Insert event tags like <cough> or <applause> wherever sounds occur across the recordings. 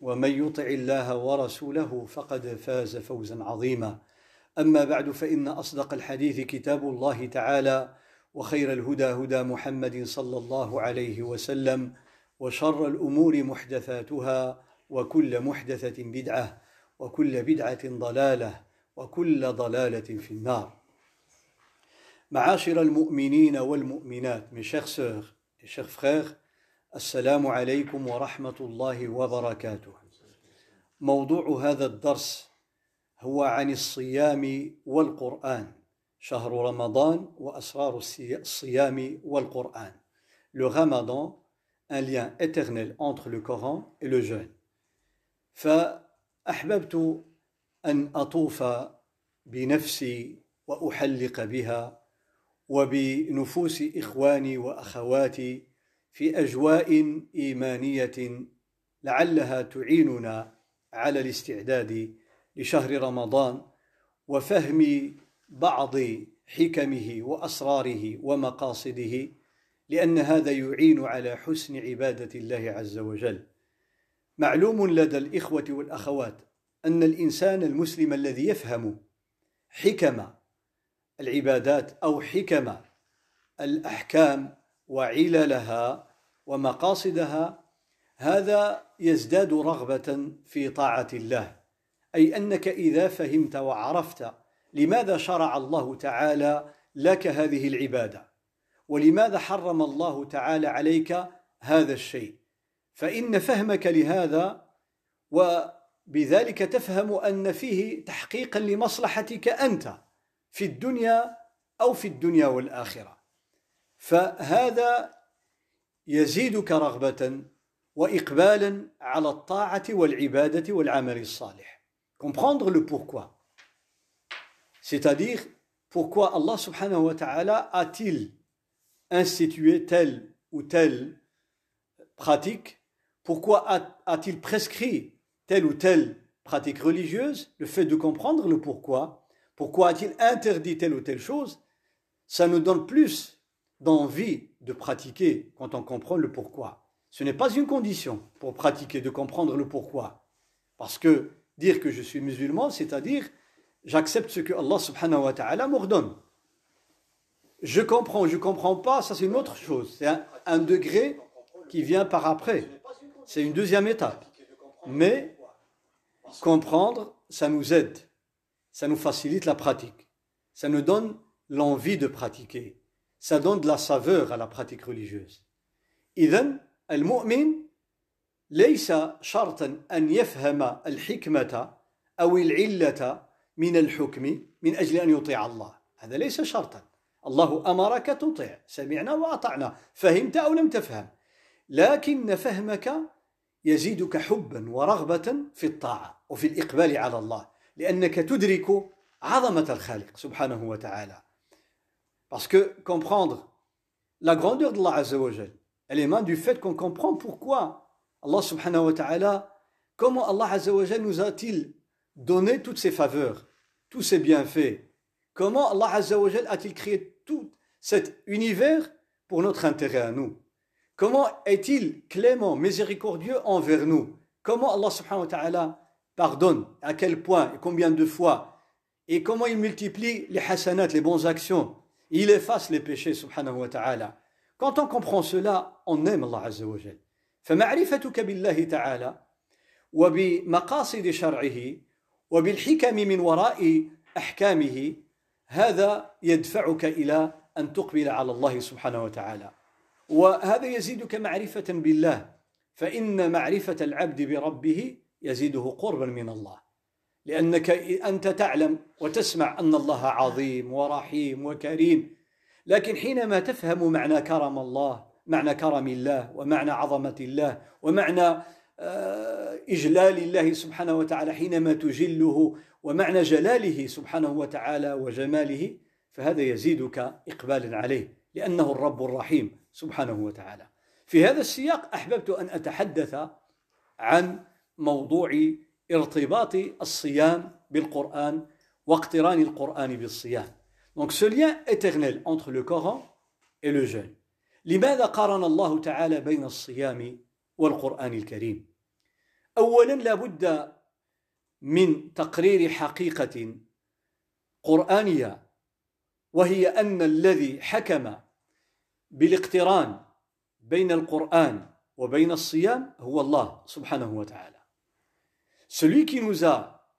ومن يطع الله ورسوله فقد فاز فوزا عظيما. أما بعد فإن أصدق الحديث كتاب الله تعالى وخير الهدى هدى محمد صلى الله عليه وسلم وشر الأمور محدثاتها وكل محدثة بدعة وكل بدعة ضلالة وكل ضلالة في النار. معاشر المؤمنين والمؤمنات mes chers sœurs et frères السلام عليكم ورحمة الله وبركاته. موضوع هذا الدرس هو عن الصيام والقرآن. شهر رمضان وأسرار الصيام والقرآن. Le Ramadan, un lien éternel entre le Coran et le jeûne. فأحببت أن أطوف بنفسي وأحلق بها وبنفوس إخواني وأخواتي في أجواء إيمانية لعلها تعيننا على الاستعداد لشهر رمضان وفهم بعض حكمه وأسراره ومقاصده لأن هذا يعين على حسن عبادة الله عز وجل. معلوم لدى الإخوة والأخوات أن الإنسان المسلم الذي يفهم حكم العبادات أو حكم الأحكام وعللها ومقاصدها هذا يزداد رغبة في طاعة الله. أي أنك إذا فهمت وعرفت لماذا شرع الله تعالى لك هذه العبادة ولماذا حرم الله تعالى عليك هذا الشيء. فإن فهمك لهذا وبذلك تفهم أن فيه تحقيقا لمصلحتك أنت في الدنيا أو في الدنيا والآخرة. فهذا يزيدك رغبة وإقبالا على الطاعة والعبادة والعمل الصالح. Comprendre le pourquoi. C'est-à-dire, pourquoi Allah subhanahu wa ta'ala a-t-il institué telle ou telle pratique Pourquoi a-t-il prescrit telle ou telle pratique religieuse Le fait de comprendre le pourquoi. Pourquoi a-t-il interdit telle ou telle chose Ça nous donne plus d'envie de pratiquer quand on comprend le pourquoi. Ce n'est pas une condition pour pratiquer de comprendre le pourquoi. Parce que dire que je suis musulman, c'est-à-dire j'accepte ce que Allah subhanahu wa ta'ala m'ordonne. Je comprends, je ne comprends pas, ça c'est une autre chose. C'est un, un, degré qui vient par après. C'est une deuxième étape. Mais comprendre, ça nous aide. Ça nous facilite la pratique. Ça nous donne l'envie de pratiquer. Ça donne de la saveur à la pratique religieuse. إذا المؤمن ليس شرطا أن يفهم الحكمة أو العلة من الحكم من أجل أن يطيع الله هذا ليس شرطا الله أمرك تطيع سمعنا وأطعنا فهمت أو لم تفهم لكن فهمك يزيدك حبا ورغبة في الطاعة وفي الإقبال على الله لأنك تدرك عظمة الخالق سبحانه وتعالى Parce que comprendre la grandeur de Allah Azzawajal, elle émane du fait qu'on comprend pourquoi Allah subhanahu wa ta'ala, comment Allah nous a-t-il donné toutes ses faveurs, tous ses bienfaits, comment Allah a-t-il créé tout cet univers pour notre intérêt à nous? Comment est-il clément, miséricordieux envers nous? Comment Allah subhanahu wa ta'ala pardonne À quel point et combien de fois? Et comment il multiplie les hasanat, les bonnes actions? Il efface les péchés subhanahu wa ta'ala. Quand on comprend cela, on aime Allah azza wa jal. فمعرفتك بالله تعالى وبمقاصد شرعه وبالحكم من وراء احكامه هذا يدفعك إلى ان تقبل على الله سبحانه وتعالى وهذا يزيدك معرفه بالله فان معرفه العبد بربه يزيده قربا من الله لأنك أنت تعلم وتسمع أن الله عظيم ورحيم وكريم. لكن حينما تفهم معنى كرم الله معنى كرم الله ومعنى عظمة الله ومعنى آه، إجلال الله سبحانه وتعالى حينما تجله ومعنى جلاله سبحانه وتعالى وجماله فهذا يزيدك إقبالا عليه لأنه الرب الرحيم سبحانه وتعالى. في هذا السياق أحببت أن أتحدث عن موضوع ارتباط الصيام بالقرآن واقتران القرآن بالصيام. Donc ce lien éternel entre le Coran et le jeûne. لماذا قارن الله تعالى بين الصيام والقرآن الكريم؟ أولا لابد من تقرير حقيقة قرآنية وهي أن الذي حكم بالاقتران بين القرآن وبين الصيام هو الله سبحانه وتعالى. Celui qui nous a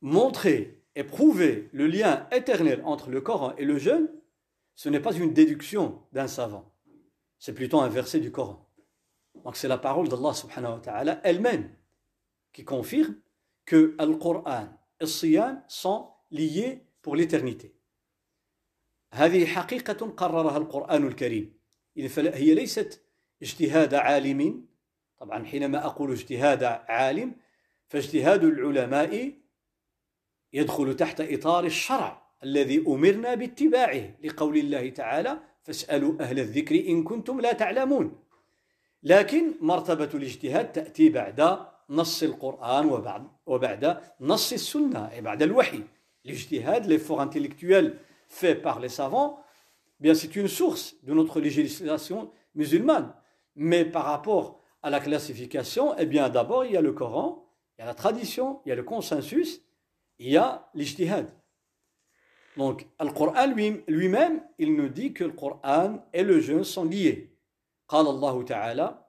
montré et prouvé le lien éternel entre le Coran et le jeûne, ce n'est pas une déduction d'un savant. c'est plutôt un verset du Coran. Donc c'est la parole d'Allah subhanahu wa ta'ala elle-même qui confirme que Al-Qur'an et le Siyam sont liés pour l'éternité. هذه حقيقة قررها القرآن الكريم هي ليست اجتهاد عالم طبعا حينما أقول اجتهاد عالم فاجتهاد العلماء يدخل تحت إطار الشرع الذي أمرنا باتباعه لقول الله تعالى فاسألوا أهل الذكر إن كنتم لا تعلمون لكن مرتبة الاجتهاد تأتي بعد نص القرآن وبعد, وبعد نص السنة et بعد الوحي. الاجتهاد l'effort intellectuel fait par les savants bien c'est une source de notre législation musulmane. Mais par rapport à la classification eh bien d'abord il y a le Coran il y a la tradition il y a le consensus il y a l'ijtihad Donc, le Coran lui-même, il nous dit que le Coran et le jeûne sont liés. قال الله تعالى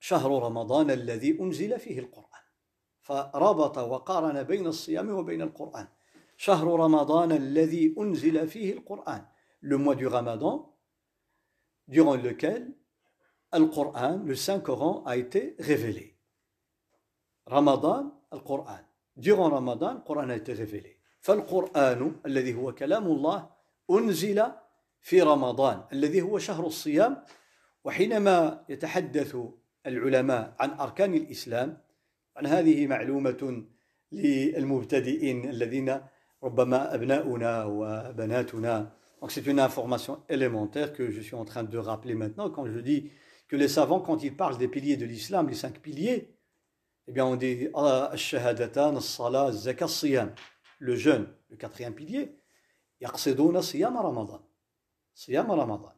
شهر رمضان الذي أنزل فيه القرآن فربط وقارن بين الصيام وبين القرآن شهر رمضان الذي أنزل فيه القرآن le mois du Ramadan durant lequel le Coran, le Saint-Coran a été révélé. Ramadan, le Coran. Durant Ramadan, le Coran a été révélé. فالقرآن الذي هو كلام الله أنزل في رمضان الذي هو شهر الصيام وحينما يتحدث العلماء عن أركان الإسلام عن هذه معلومة للمبتدئين الذين ربما أبناؤنا وبناتنا Donc c'est une information élémentaire que je suis en train de rappeler maintenant quand je dis que les savants, quand ils parlent des piliers de l'islam, les cinq piliers, eh bien, on dit ah, al-shahadatan, al-salah, siyam le jeûne, le quatrième pilier, yaqsiduna siyam ramadan. Siyam ramadan.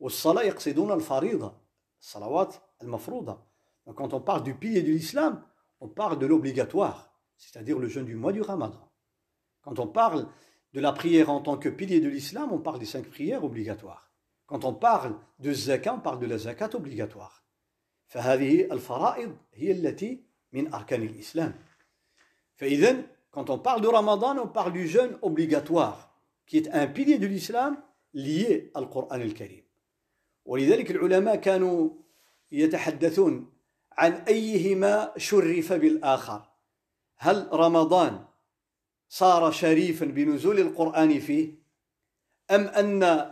Ou salat yaqsiduna al-farida, salawat al-mafruda. Donc, quand on parle du pilier de l'islam, on parle de l'obligatoire, c'est-à-dire le jeûne du mois du ramadan. Quand on parle de la prière en tant que pilier de l'islam, on parle des cinq prières obligatoires. Quand on parle de zakat, on parle de la zakat obligatoire. فهذه الفرائض هي التي من أركان الإسلام. فإذا Quand on parle de Ramadan, on parle du jeûne obligatoire, qui est un pilier de l'islam lié au Coran al-Karim. ولذلك العلماء كانوا يتحدثون عن أيهما شرف بالآخر هل رمضان صار شريفا بنزول القرآن فيه أم أن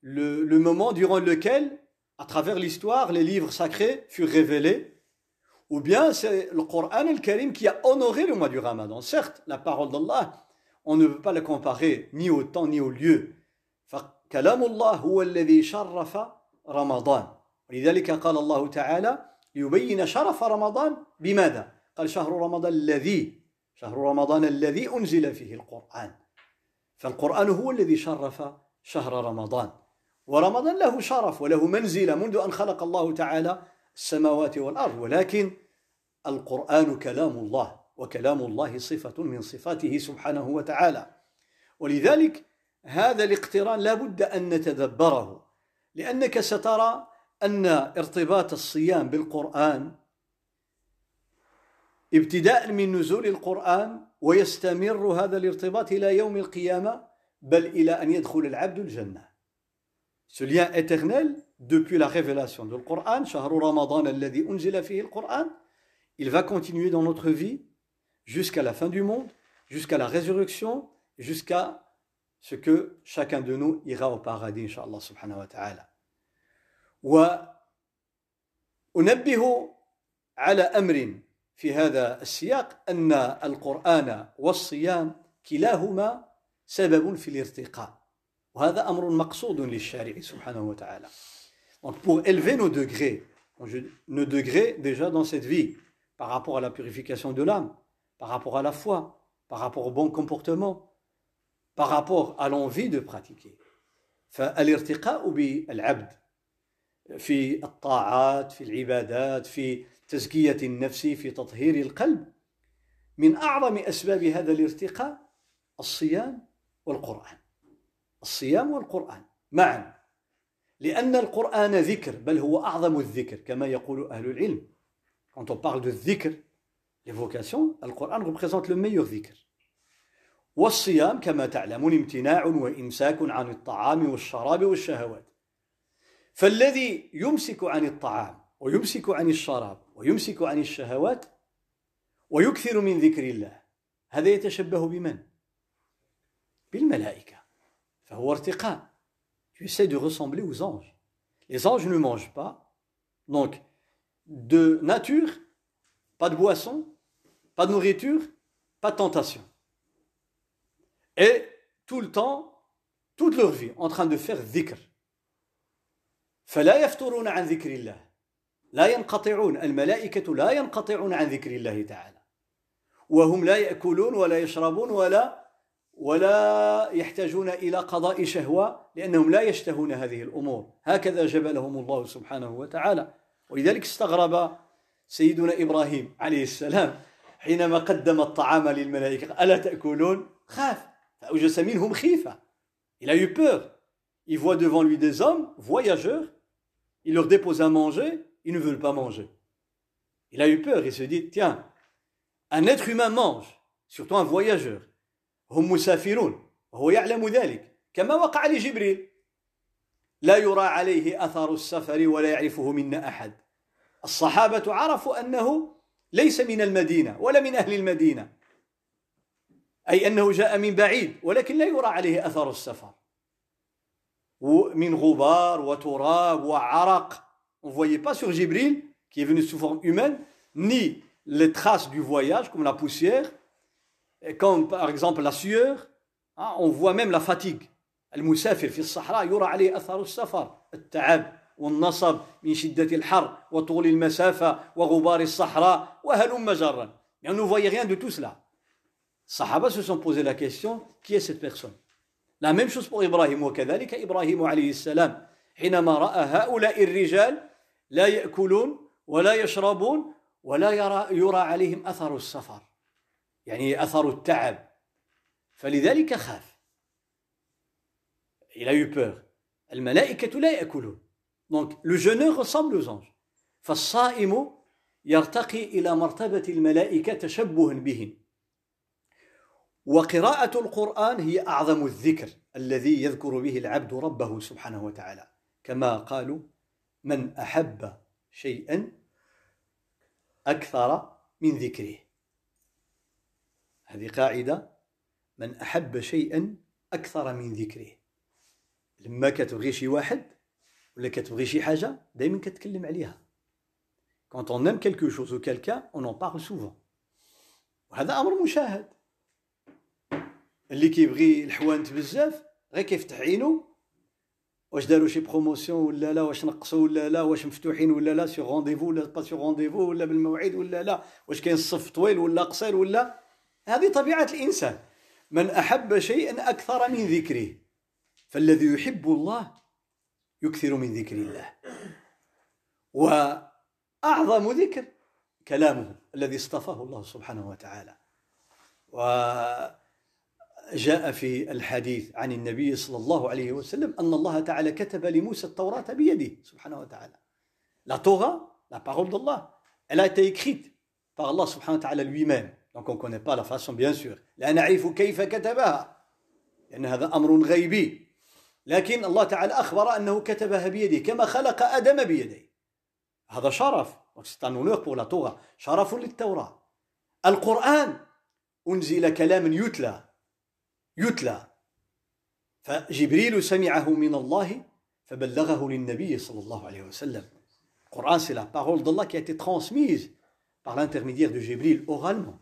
le, le moment durant lequel, à travers l'histoire, les livres sacrés furent révélés ou bien c'est le Coran al-Karim qui a honoré le mois du Ramadan. Certes, la parole d'Allah, on ne peut pas la comparer ni au temps ni au lieu. فكلام الله هو الذي شرف رمضان ولذلك قال الله تعالى ليبين شرف رمضان بماذا؟ قال شهر رمضان الذي شهر رمضان الذي أنزل فيه القرآن فالقرآن هو الذي شرف شهر رمضان ورمضان له شرف وله منزلة منذ أن خلق الله تعالى السماوات والأرض ولكن القرآن كلام الله وكلام الله صفة من صفاته سبحانه وتعالى. ولذلك هذا الاقتران لا بد أن نتدبره لأنك سترى أن ارتباط الصيام بالقرآن ابتداء من نزول القرآن ويستمر هذا الارتباط إلى يوم القيامة بل إلى أن يدخل العبد الجنة. Ce lien éternel, depuis la révélation du Coran, شهر رمضان الذي أنزل فيه القرآن, il va continuer dans notre vie jusqu'à la fin du monde, jusqu'à la résurrection, jusqu'à ce que chacun de nous ira au paradis, Inch'Allah subhanahu wa ta'ala. وأنبه على أمر في هذا السياق أن القرآن والصيام كلاهما سبب في الارتقاء Donc pour élever nos degrés, nos degrés déjà dans cette vie, par rapport à la purification de l'âme, par rapport à la foi, par rapport au bon comportement, par rapport à l'envie de pratiquer. فالارتقاء بالعبد في الطاعات في العبادات في تزكية النفس في تطهير القلب من أعظم أسباب هذا الارتقاء الصيام والقرآن الصيام والقرآن. معا. لأن القرآن ذكر بل هو أعظم الذكر كما يقول أهل العلم. Quand on parle de dhikr, l'évocation, Coran représente le meilleur dhikr. والصيام كما تعلمون امتناع وإمساك عن الطعام والشراب والشهوات. فالذي يمسك عن الطعام ويمسك عن الشراب ويمسك عن الشهوات ويكثر من ذكر الله هذا يتشبه بمن؟ ارتقاء tu essaies de ressembler aux anges les anges ne mangent pas donc de nature pas de boisson pas de nourriture pas de tentation et tout le temps toute leur vie en train de faire dhikr فلا يفترون عن ذكر الله لا ينقطعون الملائكة لا ينقطعون عن ذكر الله تعالى وهم لا يأكلون ولا يشربون ولا ولا يحتاجون إلى قضاء شهوة لأنهم لا يشتهون هذه الأمور هكذا جبلهم الله سبحانه وتعالى ولذلك استغرب سيدنا إبراهيم عليه السلام حينما قدم الطعام للملائكة ألا تأكلون خاف فأوجس منهم خيفة Il a eu peur. Il voit devant lui des hommes, voyageurs. Il leur dépose à manger. Ils ne veulent pas manger. Il a eu peur. Il se dit, tiens, un être humain mange, surtout un voyageur. هم مسافرون وهو يعلم ذلك. كما وقع لجبريل. لا يرى عليه أثر السفر ولا يعرفه منا أحد. الصحابة عرفوا أنه ليس من المدينة ولا من أهل المدينة. أي أنه جاء من بعيد ولكن لا يرى عليه أثر السفر. من غبار وتراب وعرق. On ne voyait pas sur Jibril qui est venu sous forme humaine ni les traces du voyage comme la poussière comme par exemple la sueur hein, on voit même la fatigue. المسافر في الصحراء يرى عليه أثر السفر التعب والنصب من شدة الحر وطول المسافة وغبار الصحراء وهلم جرا Mais on ne voyait rien de tout cela. Sahaba se sont posé la question qui est cette personne? La même chose pour Ibrahim. وكذلك إبراهيم عليه السلام حينما رأى هؤلاء الرجال لا يأكلون ولا يشربون ولا يرى, يرى عليهم أثر السفر. يعني أثر التعب. فلذلك خاف. Il a eu peur. الملائكة لا يأكلون. Donc le jeûneur ressemble aux anges. فالصائم يرتقي إلى مرتبة الملائكة تشبها بهم وقراءة القرآن هي أعظم الذكر الذي يذكر به العبد ربه سبحانه وتعالى. كما قالوا من أحب شيئا أكثر من ذكره. هذه قاعدة من أحب شيئا أكثر من ذكره. لما كتبغي شي واحد ولا كتبغي شي حاجة دائما كتكلم عليها. Quand on aime quelque chose ou quelqu'un, on en parle souvent. وهذا أمر مشاهد. اللي كيبغي الحوانت بزاف غير كيفتح عينو. واش داروا شي promotion ولا لا؟ واش نقصوا ولا لا؟ واش مفتوحين ولا لا؟ sur rendez-vous ولا pas sur rendez-vous ولا بالموعد ولا لا؟ واش كاين الصف طويل ولا قصير ولا؟ هذه طبيعة الإنسان. من أحب شيئا أكثر من ذكره فالذي يحب الله يكثر من ذكر الله. وأعظم ذكر كلامه الذي اصطفاه الله سبحانه وتعالى. وجاء في الحديث عن النبي صلى الله عليه وسلم أن الله تعالى كتب لموسى التوراة بيده سبحانه وتعالى. La Torah, la parole d'Allah, elle a été écrite par Allah subhanahu wa ta'ala lui-même. Donc on ne connaît pas la façon, bien. لا نعرف كيف كتبها لأن هذا أمر غيبي لكن الله تعالى أخبر أنه كتبها بيده كما خلق آدم بيديه هذا شرف c'est un honneur pour la Torah. شرف للتوراة القرآن أنزل كلام يتلى يتلى فجبريل سمعه من الله فبلغه للنبي صلى الله عليه وسلم القرآن c'est la parole d'Allah qui a été transmise par l'intermédiaire de Jibril oralement.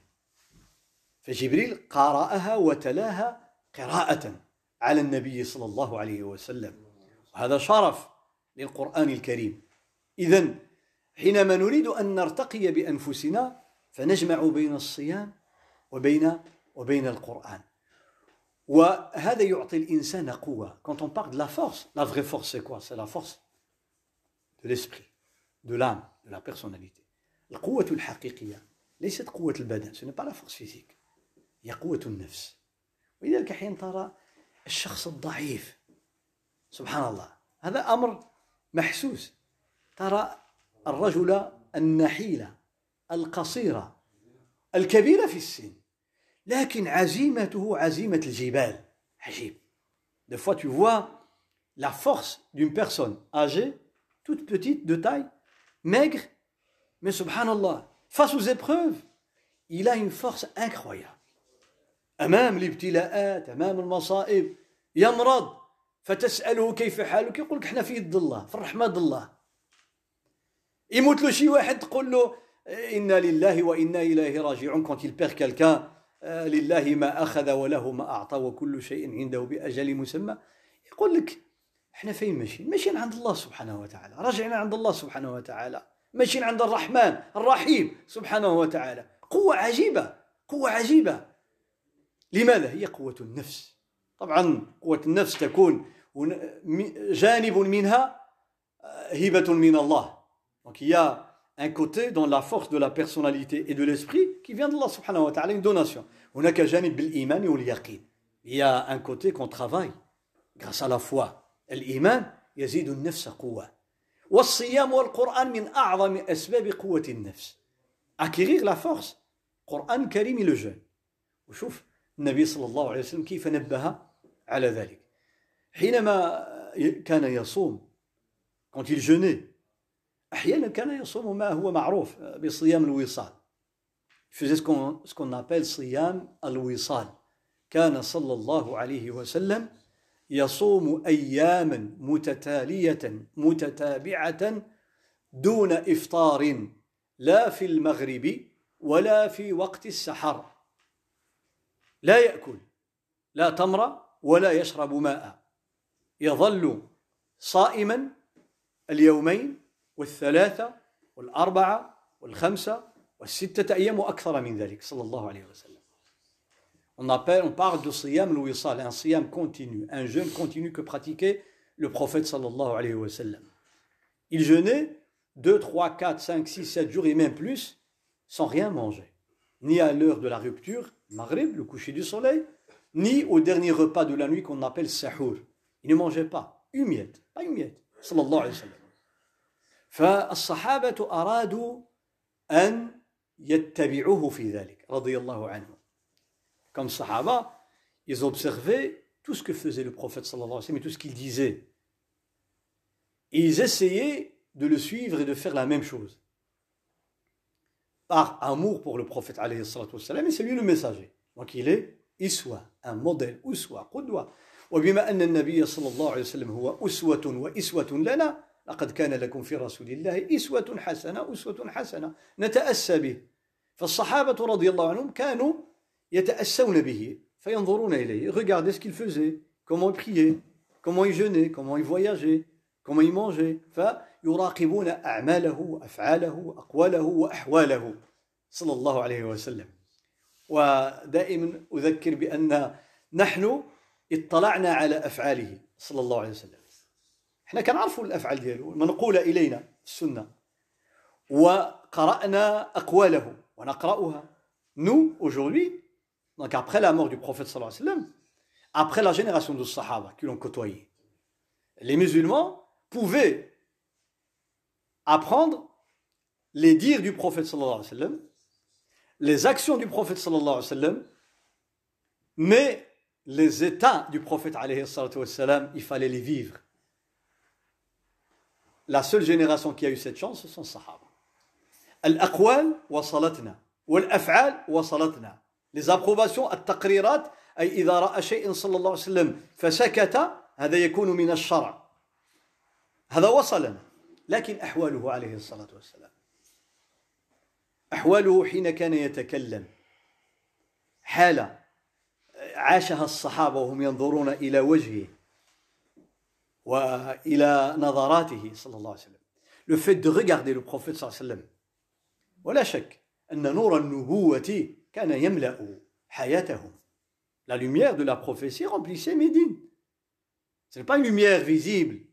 فجبريل قرأها وتلاها قراءة على النبي صلى الله عليه وسلم. وهذا شرف للقرآن الكريم. إذا حينما نريد أن نرتقي بأنفسنا فنجمع بين الصيام وبين وبين القرآن. وهذا يعطي الإنسان قوة. Quand on parle de la force. La vraie force c'est quoi? C'est la force de l'esprit de l'âme de la personnalité. القوة الحقيقية ليست قوة البدن ce n'est pas la force physique. هي قوة النفس ولذلك حين ترى الشخص الضعيف سبحان الله هذا أمر محسوس ترى الرجل النحيل القصير الكبير في السن لكن عزيمته عزيمة الجبال عجيب Des fois, tu vois la force d'une personne âgée, toute petite, de taille, maigre, mais subhanallah, face aux épreuves, il a une force incroyable. أمام الابتلاءات أمام المصائب. يمرض فتسأله كيف حالك؟ يقول لك إحنا في يد الله في الرحمة الله. يموت له شي واحد تقول له إنا لله وإنا إليه راجعون. Quand il perd quelqu'un لله ما أخذ وله ما أعطى وكل شيء عنده بأجل مسمى. يقول لك إحنا فين ماشيين؟ ماشيين عند الله سبحانه وتعالى. راجعين عند الله سبحانه وتعالى. ماشيين عند الرحمن الرحيم سبحانه وتعالى. قوة عجيبة قوة عجيبة. لماذا هي قوة النفس طبعا قوة النفس تكون جانب منها هبة من الله Donc il y a un côté dans la force de la personnalité et de l'esprit qui vient d'Allah subhanahu wa ta'ala, une donation. هناك جانب بالإيمان واليقين. Il y a un côté qu'on travaille grâce à la foi. الإيمان يزيد النفس قوة. والصيام والقرآن من أعظم أسباب قوة النفس. Acquérir la force. القرآن الكريم le jeûne. وشوف النبي صلى الله عليه وسلم كيف نبه على ذلك. حينما كان يصوم quand il أحيانا كان يصوم ما هو معروف بصيام الوصال. Faisait ce qu'on, ce qu'on appelle صيام الوصال. كان صلى الله عليه وسلم يصوم أياما متتالية متتابعة دون إفطار لا في المغرب ولا في وقت السحر. لا يأكل لا تمر ولا يشرب ماء يظل صائما اليومين والثلاثة والأربعة والخمسة والستة أيام وأكثر من ذلك صلى الله عليه وسلم On, appelle, on parle de siyam al-wisal, un siyam continu, un jeûne continu que pratiquait le prophète sallallahu alayhi wa sallam. Il jeûnait 2, 3, 4, 5, 6, 7 jours et même plus sans rien manger. Ni à l'heure de la rupture, Maghrib, le coucher du soleil, ni au dernier repas de la nuit qu'on appelle sahur. Il ne mangeait pas une miette, pas une miette, sallallahu alayhi wa sallam. فالصحابة أرادوا أن يتبعوه في ذلك رضي الله عنهم comme Sahaba, ils observaient tout ce que faisait le prophète sallallahu alayhi wa sallam et tout ce qu'il disait. Et ils essayaient de le suivre et de faire la même chose. Par amour pour le prophète alayhi wa sallam, et c'est lui le messager. Donc il est iswa, un modèle, uswa, qudwa. وبما أن النبي صلى الله عليه وسلم هو أسوة وإسوة لنا لقد كان لكم في رسول الله إسوة حسنة أسوة حسنة نتأسى به فالصحابة رضي الله عنهم كانوا يتأسون به فينظرون إليه regardez ce qu'il faisait comment il priait comment il jeûnait comment il voyageait comment il mangeait فيراقبون أعماله وأفعاله وأقواله وأحواله. صلى الله عليه وسلم. ودائما أذكر بأن نحن اطلعنا على أفعاله. صلى الله عليه وسلم. إحنا كنعرفوا الأفعال ديالو منقولة إلينا السنة. وقرأنا أقواله ونقرأها. Nous aujourd'hui donc après la mort du prophète sallallahu alayhi wa sallam après la génération de Sahaba qui l'ont côtoyé. Les musulmans pouvaient apprendre les dires du prophète sallallahu alayhi wa sallam les actions du prophète sallallahu alayhi wa sallam, mais les états du prophète alayhi wa sallam, il fallait les vivre. La seule génération qui a eu cette chance, ce sont les sahaba. الأقوال وصلتنا والأفعال وصلتنا les approbations التقريرات أي إذا رأى شيء صلى الله عليه وسلم فسكت هذا يكون من الشرع هذا وصلنا لكن أحواله عليه الصلاة والسلام. أحواله حين كان يتكلم حالة عاشها الصحابة وهم ينظرون إلى وجهه وإلى نظراته صلى الله عليه وسلم. Le fait de regarder le prophète صلى الله عليه وسلم. ولا شك أن نور النبوة كان يملأ حياتهم la lumière de la prophétie remplissait Médine. Ce n'est pas une lumière visible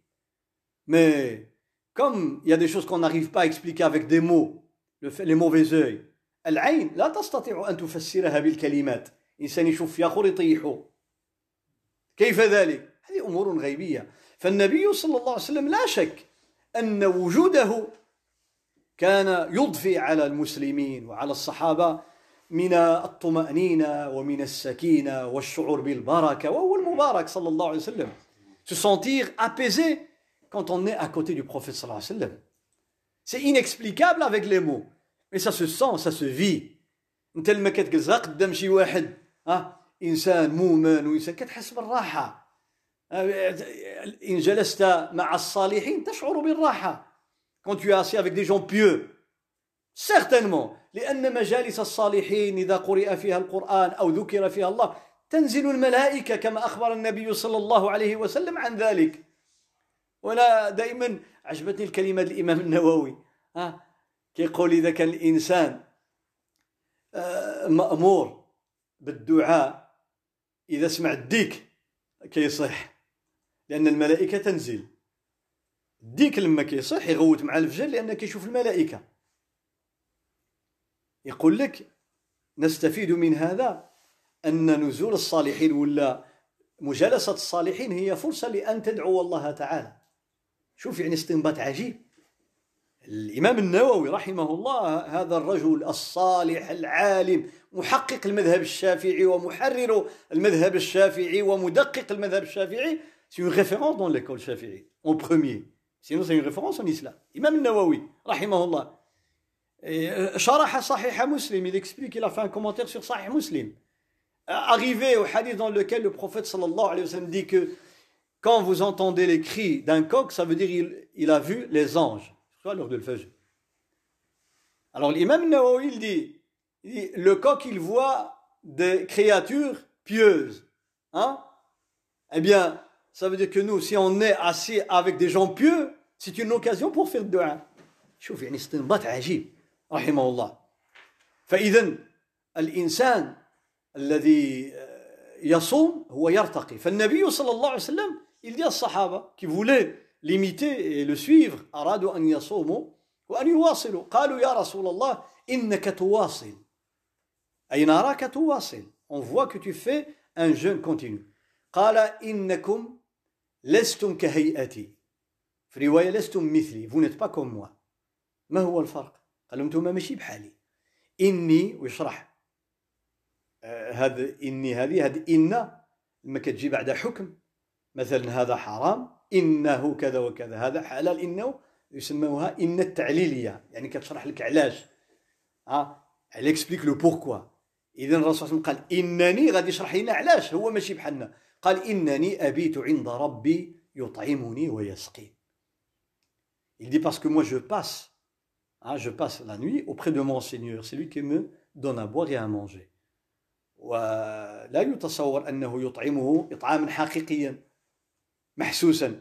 mais comme il y a des choses qu'on n'arrive pas à expliquer avec des mots les mauvais œil العين لا تستطيع أن تفسرها بالكلمات إنسان يشوف في آخر يطيحه كيف ذلك؟ هذه أمور غيبية فالنبي صلى الله عليه وسلم لا شك أن وجوده كان يضفي على المسلمين وعلى الصحابة من الطمأنينة ومن السكينة والشعور بالبركة وهو المبارك صلى الله عليه وسلم se sentir apaisé quand on est à côté du prophète صلى الله عليه وسلم C'est inexplicable avec les mots. Mais ça se sent, ça se vit. انت لما كتجلس قدام شي واحد ها انسان مؤمن وانسان كتحس بالراحه ان جلست مع الصالحين تشعر بالراحه quand tu es assis avec des gens pieux. Certainement. لأن مجالس الصالحين اذا قرئ فيها القران أو ذكر فيها الله تنزل الملائكه كما اخبر النبي صلى الله عليه وسلم عن ذلك وأنا دائما عجبتني الكلمة الإمام النووي. ها كيقول إذا كان الإنسان مأمور بالدعاء إذا سمع الديك كيصح لأن الملائكة تنزل. الديك لما كيصح يغوت مع الفجر لأن كيشوف الملائكة. يقول لك نستفيد من هذا أن نزول الصالحين ولا مجالسة الصالحين هي فرصة لأن تدعو الله تعالى. شوف يعني استنباط عجيب. الإمام النووي رحمه الله هذا الرجل الصالح العالم محقق المذهب الشافعي ومحرر المذهب الشافعي ومدقق المذهب الشافعي. c'est une référence dans l'école الشافعي en premier sinon c'est une référence en islam الإمام النووي رحمه الله شرح صحيح مسلم. Il explique il a fait un commentaire صحيح مسلم euh, arrivé au hadith dans lequel le صلى الله عليه وسلم dit que quand vous entendez les cris d'un coq ça veut dire il, il a vu les anges l'heure de le Alors l'imam Nawawi il dit, il dit, le coq il voit des créatures pieuses. Hein Eh bien, ça veut dire que nous, si on est assis avec des gens pieux, c'est une occasion pour faire le dua. شوف يعني استنباط عجيب رحمه الله فإذا الإنسان الذي يصوم هو يرتقي فالنبي صلى الله عليه وسلم il dit à الصحابة qui voulaient l'imiter et le suivre أرادوا أن يصوموا وأن يواصلوا قالوا يا رسول الله إنك تواصل أي نراك تواصل on voit que tu fais un jeûne continu. قال إنكم لستم كهيئتي في رواية لستم مثلي vous n'êtes pas comme moi. ما هو الفرق قال لهم أنتم ماشي بحالي إني ويشرح هذا إني هذه هذه إن لما كتجي بعد حكم مثلا هذا حرام إنه كذا وكذا. هذا حلال إنه يسموها إن التعليلية. يعني كتشرح لك علاش. ها elle explique لو بوركوا اذا الرسول صلى الله عليه وسلم قال إنني غادي يشرح لنا علاش. هو ماشي بحالنا. قال إنني أبيت عند ربي يطعمني ويسقين il dit parce que moi je passe. Hein, je passe la nuit auprès de mon Seigneur. C'est lui qui me donne à boire et à manger. ولا يتصور انه يطعمه اطعاما حقيقيا محسوسا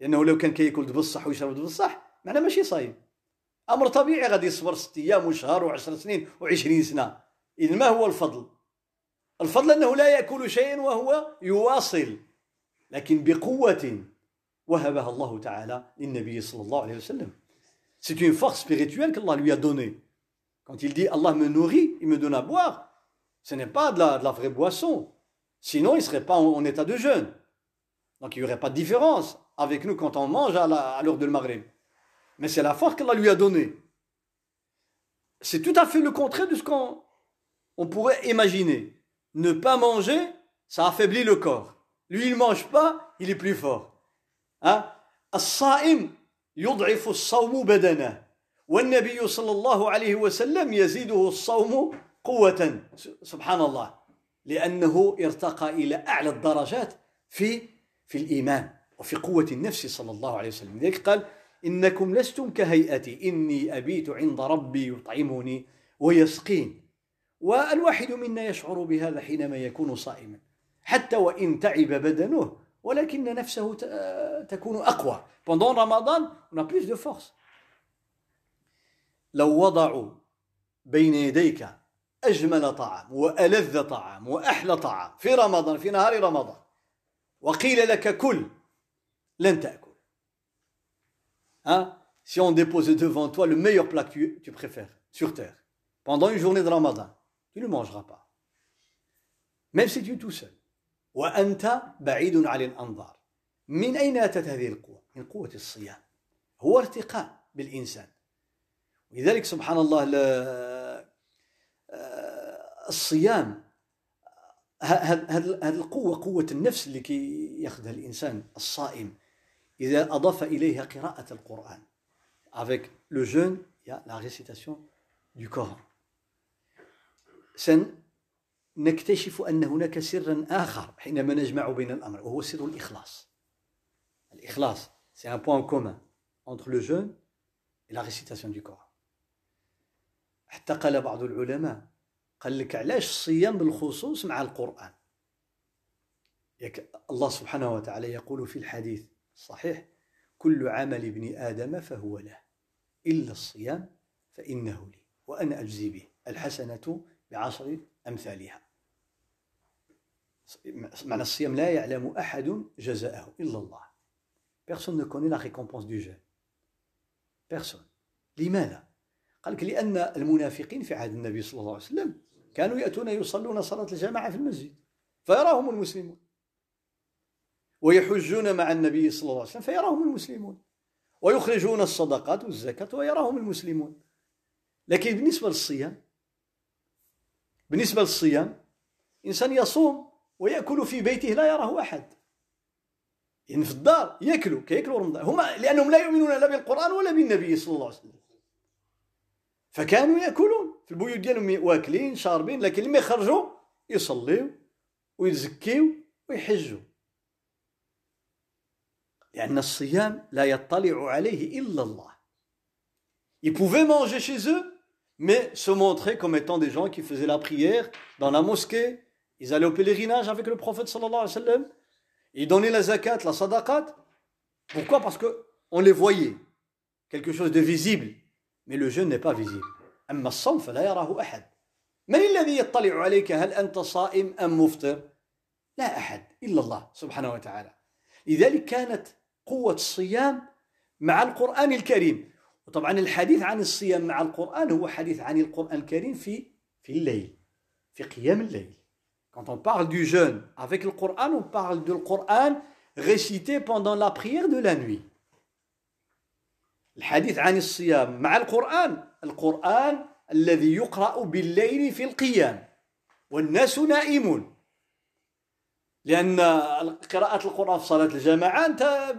لأنه لو كان كيأكل بصح ويشرب بصح معناه ماشي صايم أمر طبيعي غادي يصبر ست أيام وشهر وعشر سنين وعشرين سنة إذن ما هو الفضل الفضل أنه لا يأكل شيئا وهو يواصل لكن بقوة وهبها الله تعالى للنبي صلى الله عليه وسلم C'est une force spirituelle qu'Allah lui a donnée. Quand il dit Allah me nourrit, il me donne à boire, ce n'est pas de la, de la vraie boisson. Sinon, il serait pas en, état de jeûne. Donc, il n'y aurait pas de différence avec nous quand on mange à l'heure de Maghreb. Mais c'est la force qu'Allah lui a donnée. C'est tout à fait le contraire de ce qu'on on pourrait imaginer. Ne pas manger, ça affaiblit le corps. Lui, il ne mange pas, il est plus fort. Hein? الصائم يضعف الصوم بدنه والنبي صلى الله عليه وسلم يزيده الصوم قوة سبحان الله لأنه ارتقى إلى أعلى الدرجات في في الإيمان وفي قوة النفس صلى الله عليه وسلم. لذلك قال إنكم لستم كهيئتي إني أبيت عند ربي يطعمني ويسقين. والواحد منا يشعر بهذا حينما يكون صائما حتى وإن تعب بدنه ولكن نفسه تكون أقوى. Pendant Ramadan on a plus de force. لو وضعوا بين يديك أجمل طعام وألذ طعام وأحلى طعام في رمضان في نهار رمضان وقيل لك كل لن تأكل hein? si on dépose devant toi le meilleur plat que tu, tu préfères sur terre pendant une journée de Ramadan tu ne mangeras pas même si tu es tout seul وأنت بعيد عن الأنظار من أين أتت هذه القوة؟ من قوة الصيام هو ارتقاء بالإنسان ولذلك سبحان الله الصيام هذه القوة قوة النفس اللي ياخذها الإنسان الصائم. إذا أضاف إليها قراءة القرآن avec le jeûne il y a la récitation du Coran سنكتشف أن هناك سرا آخر حينما نجمع بين الأمر وهو سر الإخلاص. الإخلاص c'est un point commun entre le jeûne et la récitation du Coran حتى قال بعض العلماء قال لك علاش الصيام بالخصوص مع القرآن الله سبحانه وتعالى يقول في الحديث الصحيح كل عمل ابن آدم فهو له إلا الصيام فإنه لي وأنا أجزي به الحسنة بعشر أمثالها معنى الصيام لا يعلم أحد جزاءه إلا الله Personne ne connaît la récompense du jeûne. Personne. لماذا؟ قال لك لأن المنافقين في عهد النبي صلى الله عليه وسلم كانوا يأتون يصلون صلاة الجماعة في المسجد فيراهم المسلمون. ويحجون مع النبي صلى الله عليه وسلم فيراهم المسلمون. ويخرجون الصدقات والزكاة ويراهم المسلمون. لكن بالنسبة للصيام بالنسبة للصيام إنسان يصوم ويأكل في بيته لا يراه أحد. يعني في الدار يأكلوا كيأكلوا رمضان. هما لأنهم لا يؤمنون لا بالقرآن ولا بالنبي صلى الله عليه وسلم. فكانوا يأكلون. في البيوت ديالهم واكلين شاربين لكن لما يخرجوا يصليوا ويزكيوا ويحجوا لأن الصيام لا يطلع عليه إلا الله Ils pouvaient manger chez eux, mais se montrer comme étant des gens qui faisaient la prière dans la mosquée. Ils allaient au pèlerinage avec le prophète sallallahu alayhi wa sallam. Ils donnaient la zakat, la sadaqat. Pourquoi Parce qu'on les voyait. Quelque chose de visible. Mais le jeûne n'est pas visible. أما الصوم فلا يراه أحد. من الذي يطلع عليك هل أنت صائم أم مفطر؟ لا أحد إلا الله سبحانه وتعالى. لذلك كانت قوة الصيام مع القرآن الكريم. وطبعا الحديث عن الصيام مع القرآن هو حديث عن القرآن الكريم في في الليل في قيام الليل. Quand on parle du jeûne avec le Coran, on parle du Coran récité pendant la prière de la nuit. الحديث عن الصيام مع القرآن القرآن الذي يقرأ بالليل في القيام والناس نائمون لأن قراءة القرآن في صلاة الجماعة أنت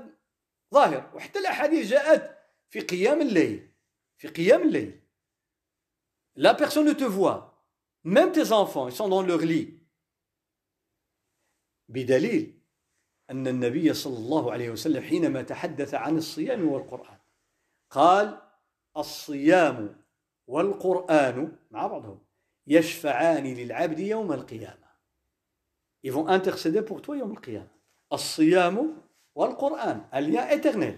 ظاهر وحتى الأحاديث جاءت في قيام الليل في قيام الليل La personne ne te voit. Même tes enfants, dans leur lit. بدليل أن النبي صلى الله عليه وسلم حينما تحدث عن الصيام والقرآن قال الصيام والقرآن مع بعضهم يشفعان للعبد يوم القيامة. Ils vont intercéder pour toi يوم القيامة. الصيام والقرآن اليا éternel.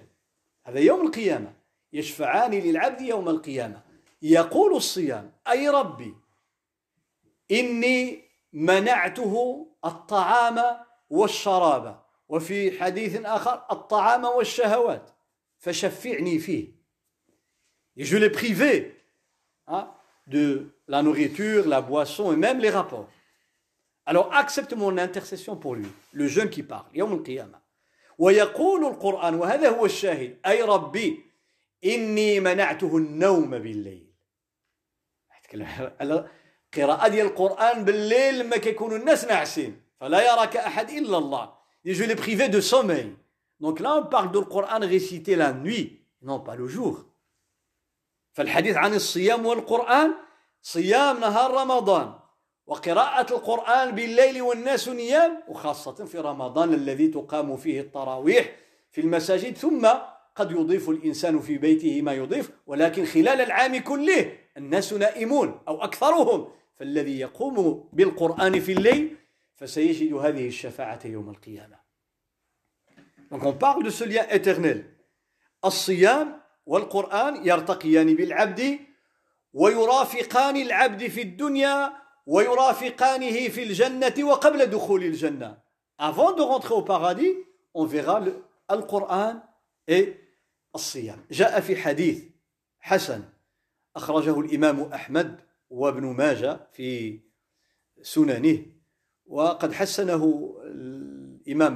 هذا يوم القيامة. يشفعان للعبد يوم القيامة. يقول الصيام أي ربي إني منعته الطعام والشراب. وفي حديث آخر الطعام والشهوات. فشفعني فيه. Et je l'ai privé hein, de la nourriture, la boisson et même les rapports. Alors accepte mon intercession pour lui, le jeune qui parle, يوم القيامة. ويقول القرآن وهذا هو الشاهد أي ربي إني منعته النوم بالليل. قراءة ديال القرآن بالليل لما كيكونوا الناس ناعسين فلا يراك أحد إلا الله. Et je l'ai privé de sommeil. Donc là on parle du Coran récité la nuit, non pas le jour. فالحديث عن الصيام والقرآن صيام نهار رمضان وقراءة القرآن بالليل والناس نيام وخاصة في رمضان الذي تقام فيه التراويح في المساجد ثم قد يضيف الإنسان في بيته ما يضيف ولكن خلال العام كله الناس نائمون أو أكثرهم فالذي يقوم بالقرآن في الليل فسيجد هذه الشفاعة يوم القيامة Donc on parle de ce lien éternel. الصيام والقرآن يرتقيان بالعبد ويرافقان العبد في الدنيا ويرافقانه في الجنة وقبل دخول الجنة. Avant de rentrer au paradis on verra le, القرآن et الصيام جاء في حديث حسن أخرجه الإمام أحمد وابن ماجه في سننه. وقد حسنه الإمام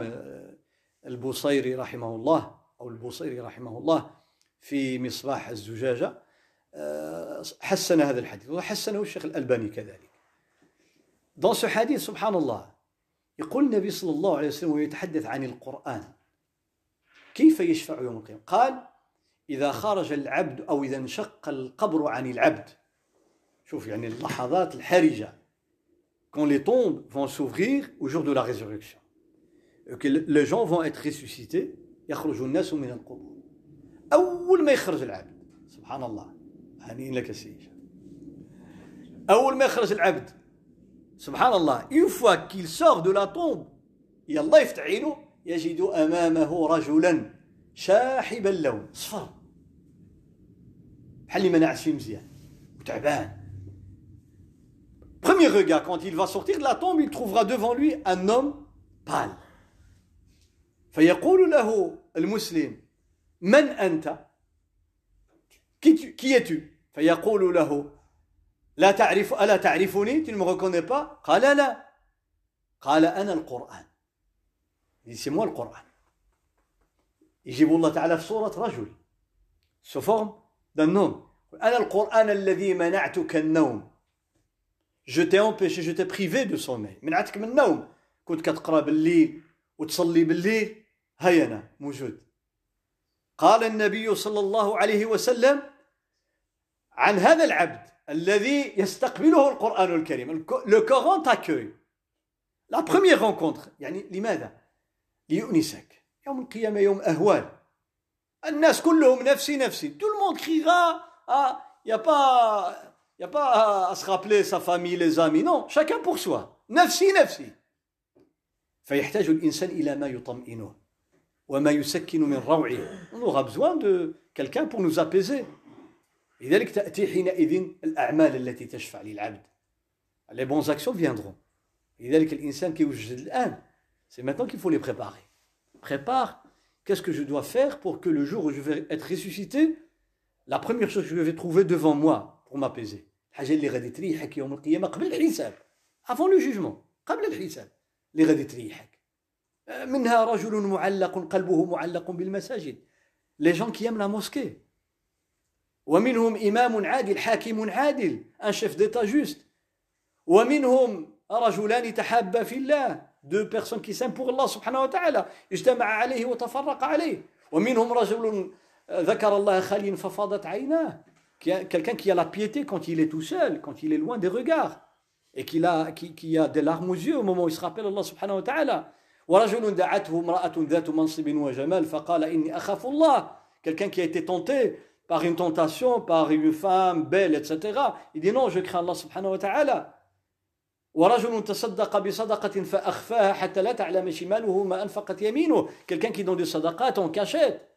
البوصيري رحمه الله أو البوصيري رحمه الله. في مصباح الزجاجة. حسن هذا الحديث وحسنه الشيخ الألباني كذلك. Dans ce hadith, subhanallah, يقول النبي صلى الله عليه وسلم ويتحدث عن القرآن. كيف يشفع يوم القيامة؟ قال إذا خرج العبد أو إذا انشق القبر عن العبد. شوف يعني اللحظات الحرجة. Quand les tombes vont s'ouvrir au jour de la résurrection. Que les gens vont être ressuscités يخرج الناس من القبور. أول ما يخرج العبد سبحان الله هنيئا لك سيدي. أول ما يخرج العبد سبحان الله une fois qu'il sort de la tombe يلا يفتح عينه يجد أمامه رجلا شاحب اللون صفر. بحال اللي ما نعس فيه مزيان وتعبان. Premier regard, quand il va sortir de la tombe, il devant lui un homme pâle. فيقول له المسلم من أنت؟ Qui es-tu فيقول له لا تعرف ألا تعرفني؟ قال لا. قال أنا القرآن. Le Coran. يجيب الله تعالى في صورة رجل. Sous forme d'un أنا القرآن الذي منعتك النوم. Je t'ai empêché, je t'ai privé de sommeil. منعتك من النوم. كنت كتقرأ بالليل وتصلي بالليل. هيا أنا موجود. قال النبي صلى الله عليه وسلم عن هذا العبد الذي يستقبله القرآن الكريم. Le Coran t'accueille. La première rencontre يعني لماذا؟ ليؤنسك. يوم القيامة يوم أهوال. الناس كلهم نفسي نفسي. Le monde criera ah il y a pas y a pas à se rappeler pour soi. نفسي نفسي فيحتاج الإنسان إلى ما يطمئنه. On aura besoin de quelqu'un pour nous apaiser. Les bonnes actions viendront. C'est maintenant qu'il faut les préparer. Prépare, qu'est-ce que je dois faire pour que le jour où je vais être ressuscité, la première chose que je vais trouver devant moi pour m'apaiser? Avant le jugement. منها رجل معلق قلبه معلق بالمساجد. les gens qui la mosquée ومنهم إمام عادل حاكم عادل un chef d'état juste ومنهم رجلان تحابا في الله deux personnes qui s'aiment pour الله سبحانه وتعالى. اجتمع عليه وتفرق عليه. ومنهم رجل آه، ذكر الله خاليا ففاضت عيناه. Quelqu'un qui a la piété quand il seul quand seul quand il est loin des regards. Et qui a, qui, qui a des larmes aux yeux au moment où il se rappelle Allah subhanahu wa ta'ala ورجل دعته امرأة ذات منصب وجمال فقال إني أخاف الله quelqu'un qui a été tenté par une tentation, par une femme belle, etc. Il dit non, je crains Allah subhanahu wa ta'ala. ورجل تصدق بصدقة فأخفاها حتى لا تعلم شماله ما أنفقت يمينه quelqu'un qui donne des sadaqat en cachette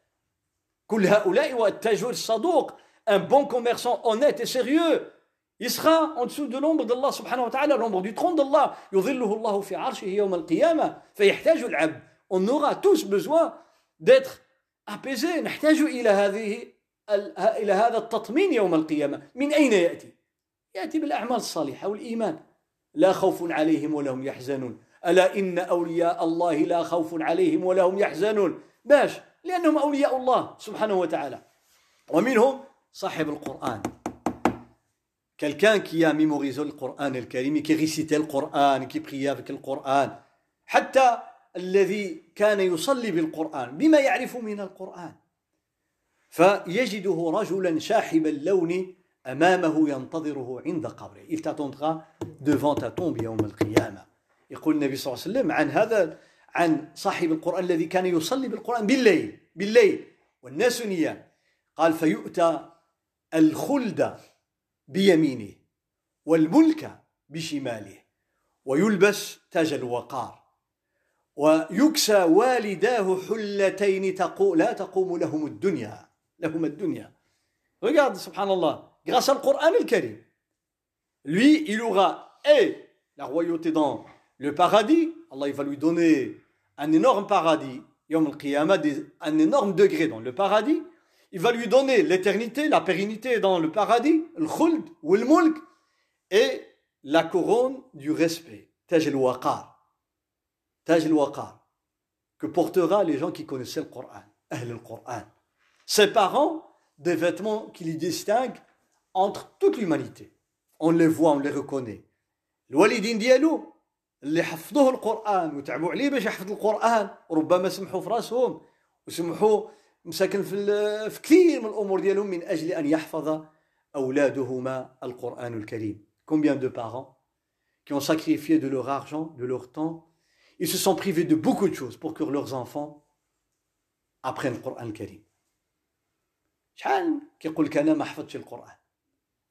كل هؤلاء والتاجر الصدوق un bon commerçant honnête et sérieux il sera en dessous de l'ombre d'Allah subhanahu wa ta'ala, l'ombre du trône d'Allah. On aura tous besoin d'être apaisés. نحتاج إلى هذه إلى هذا التطمين يوم القيامة. من أين يأتي؟ يأتي بالأعمال الصالحة والإيمان. لا خوف عليهم ولا هم يحزنون. ألا إن أولياء الله لا خوف عليهم ولا هم يحزنون. باش لأنهم أولياء الله سبحانه وتعالى. ومنهم صاحب القرآن. Quelqu'un qui a mémorisé le Coran الكريم qui récitait le Coran qui priait avec le Coran. حتى الذي كان يصلي بالقرآن بما يعرف من القرآن فيجده رجلا شاحب اللون أمامه ينتظره عند قبره il t'attendra devant ta tombe يوم القيامة يقول النبي صلى الله عليه وسلم عن هذا عن صاحب القرآن الذي كان يصلي بالقرآن بالليل بالليل والناس نيام قال فيؤتى الخلد بيمينه والملك بشماله ويلبس تاج الوقار ويكسى والداه حلتين تقو لا تقوم لهم الدنيا لهم الدنيا. Regarde سبحان الله grâce القرآن الكريم لوي il aura et la royauté dans le paradis. Allah il va lui donner un énorme paradis. يوم القيامة un énorme degré dans le paradis. il va lui donner l'éternité, la pérennité dans le paradis, le khuld ou le mulk, et la couronne du respect, taj al-waqar. Taj al-waqar, que portera les gens qui connaissaient le Coran, le Coran. Ses parents, des vêtements qui les distinguent entre toute l'humanité. On les voit, on les reconnaît. الوالدين ديالو اللي حفظوه القران وتعبوا عليه باش يحفظ القران وربما سمحوا في راسهم وسمحوا مساكن في, في كثير من الامور ديالهم من اجل ان يحفظ اولادهما القران الكريم combien de parents qui ont sacrifié de leur argent de leur temps ils se sont privés de beaucoup de choses pour que leurs enfants apprennent le Coran الكريم شحال كيقول لك انا ما حفظتش القران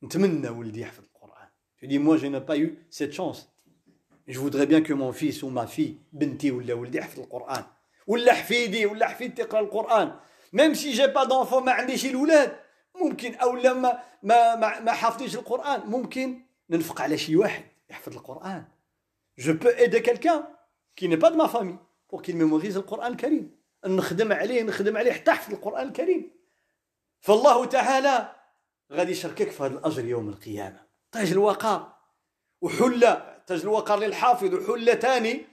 نتمنى ولدي يحفظ القران je dis moi je n'ai pas eu cette chance je voudrais bien que mon fils ou ma fille بنتي ولا ولدي يحفظ القران ولا حفيدي ولا حفيدتي تقرا القران ميم سي جي با دونفون ما عنديش الولاد ممكن أو لما ما ما, ما حافظيش القران ممكن ننفق على شي واحد يحفظ القران je peux aider quelqu'un qui n'est pas de ma famille pour qu'il mémorise القران الكريم نخدم عليه نخدم عليه حتى يحفظ القران الكريم فالله تعالى غادي يشاركك في هذا الاجر يوم القيامه تاج الوقار وحله تاج الوقار للحافظ وحله ثاني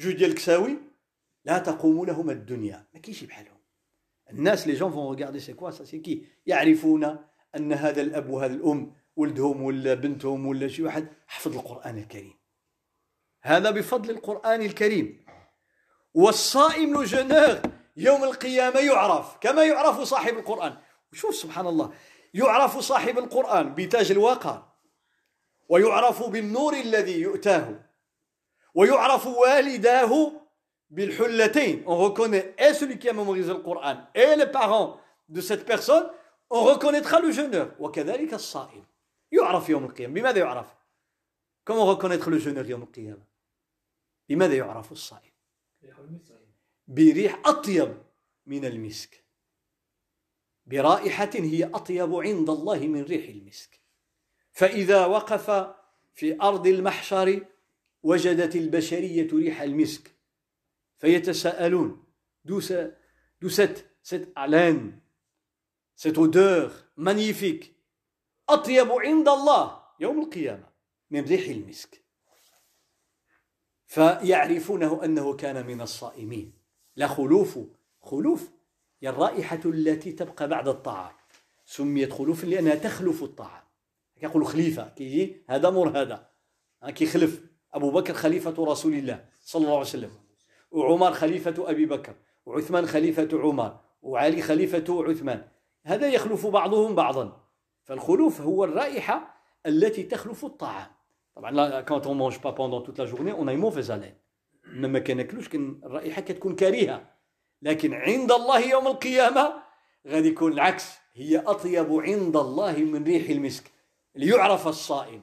جوج ديال الكساوي لا تقوم لهما الدنيا ما كاينش بحالهم الناس les gens vont regarder c'est quoi ça c'est qui؟ يعرفون أن هذا الأب وهذا الأم ولدهم ولا بنتهم ولا شي واحد حفظ القرآن الكريم. هذا بفضل القرآن الكريم. والصائم le jeûneur يوم القيامة يعرف. كما يعرف صاحب القرآن. شوف سبحان الله يعرف صاحب القرآن بتاج الواقع. ويعرف بالنور الذي يؤتاه. ويعرف والداه on reconnaît et celui qui a mémorisé le Coran et les parents de cette personne, on reconnaîtra le jeûneur. Comment reconnaître le jeûneur يوم القيامة؟ بماذا يعرف برائحة هي أطيب عند الله من ريح المسك. فإذا وقف في أرض المحشر وجدت البشرية ريح المسك. فيتساءلون. D'où d'où cette, cette haleine, cette odeur magnifique. أطيب عند الله يوم القيامة. من ريح المسك فيعرفونه أنه كان من الصائمين. لا خلوف خلوف. هي الرائحة التي تبقى بعد الطعام. سميت خلوف لأنها تخلف الطعام. يقول خليفة. كيجي هذا مر هذا. كيخلف أبو بكر خليفة رسول الله صلى الله عليه وسلم. وعمر خليفة أبي بكر وعثمان خليفة عمر وعلي خليفة عثمان. هذا يخلف بعضهم بعضا. فالخلوف هو الرائحة التي تخلف الطعام. طبعا là quand on mange pas pendant toute la journée on a une mauvaise haleine ما كناكلوش كان الرائحه كتكون كريهه لكن عند الله يوم القيامة غادي يكون العكس. هي أطيب عند الله من ريح المسك. ليعرف الصائم.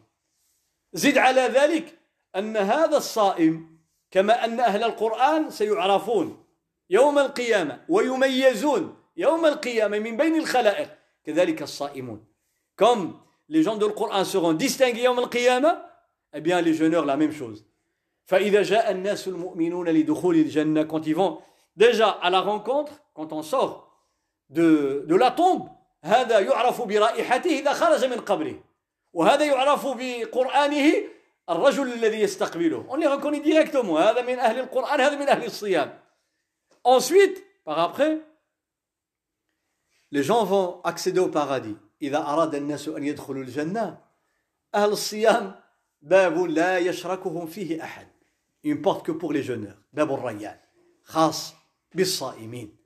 زد على ذلك أن هذا الصائم كما أن أهل القرآن سيعرفون يوم القيامة ويميزون يوم القيامة من بين الخلائق. كذلك الصائمون. Comme les gens de le Coran seront distingués en al-Qiyamah, eh bien les jeûneurs, la même. فإذا جاء الناس المؤمنون لدخول الجنة quand ils vont déjà à la rencontre quand on sort de, هذا يعرف برائحته إذا خرج من قبره. وهذا يعرف بقرآنه الرجل الذي يستقبله. On les reconnaît هذا من أهل القرآن هذا من أهل الصيام. Ensuite par après les gens vont accéder au paradis. إذا أراد الناس أن يدخلوا الجنة أهل الصيام باب لا يشركهم فيه أحد. Une porte que pour les jeûneurs. باب الريان. خاص بالصائمين.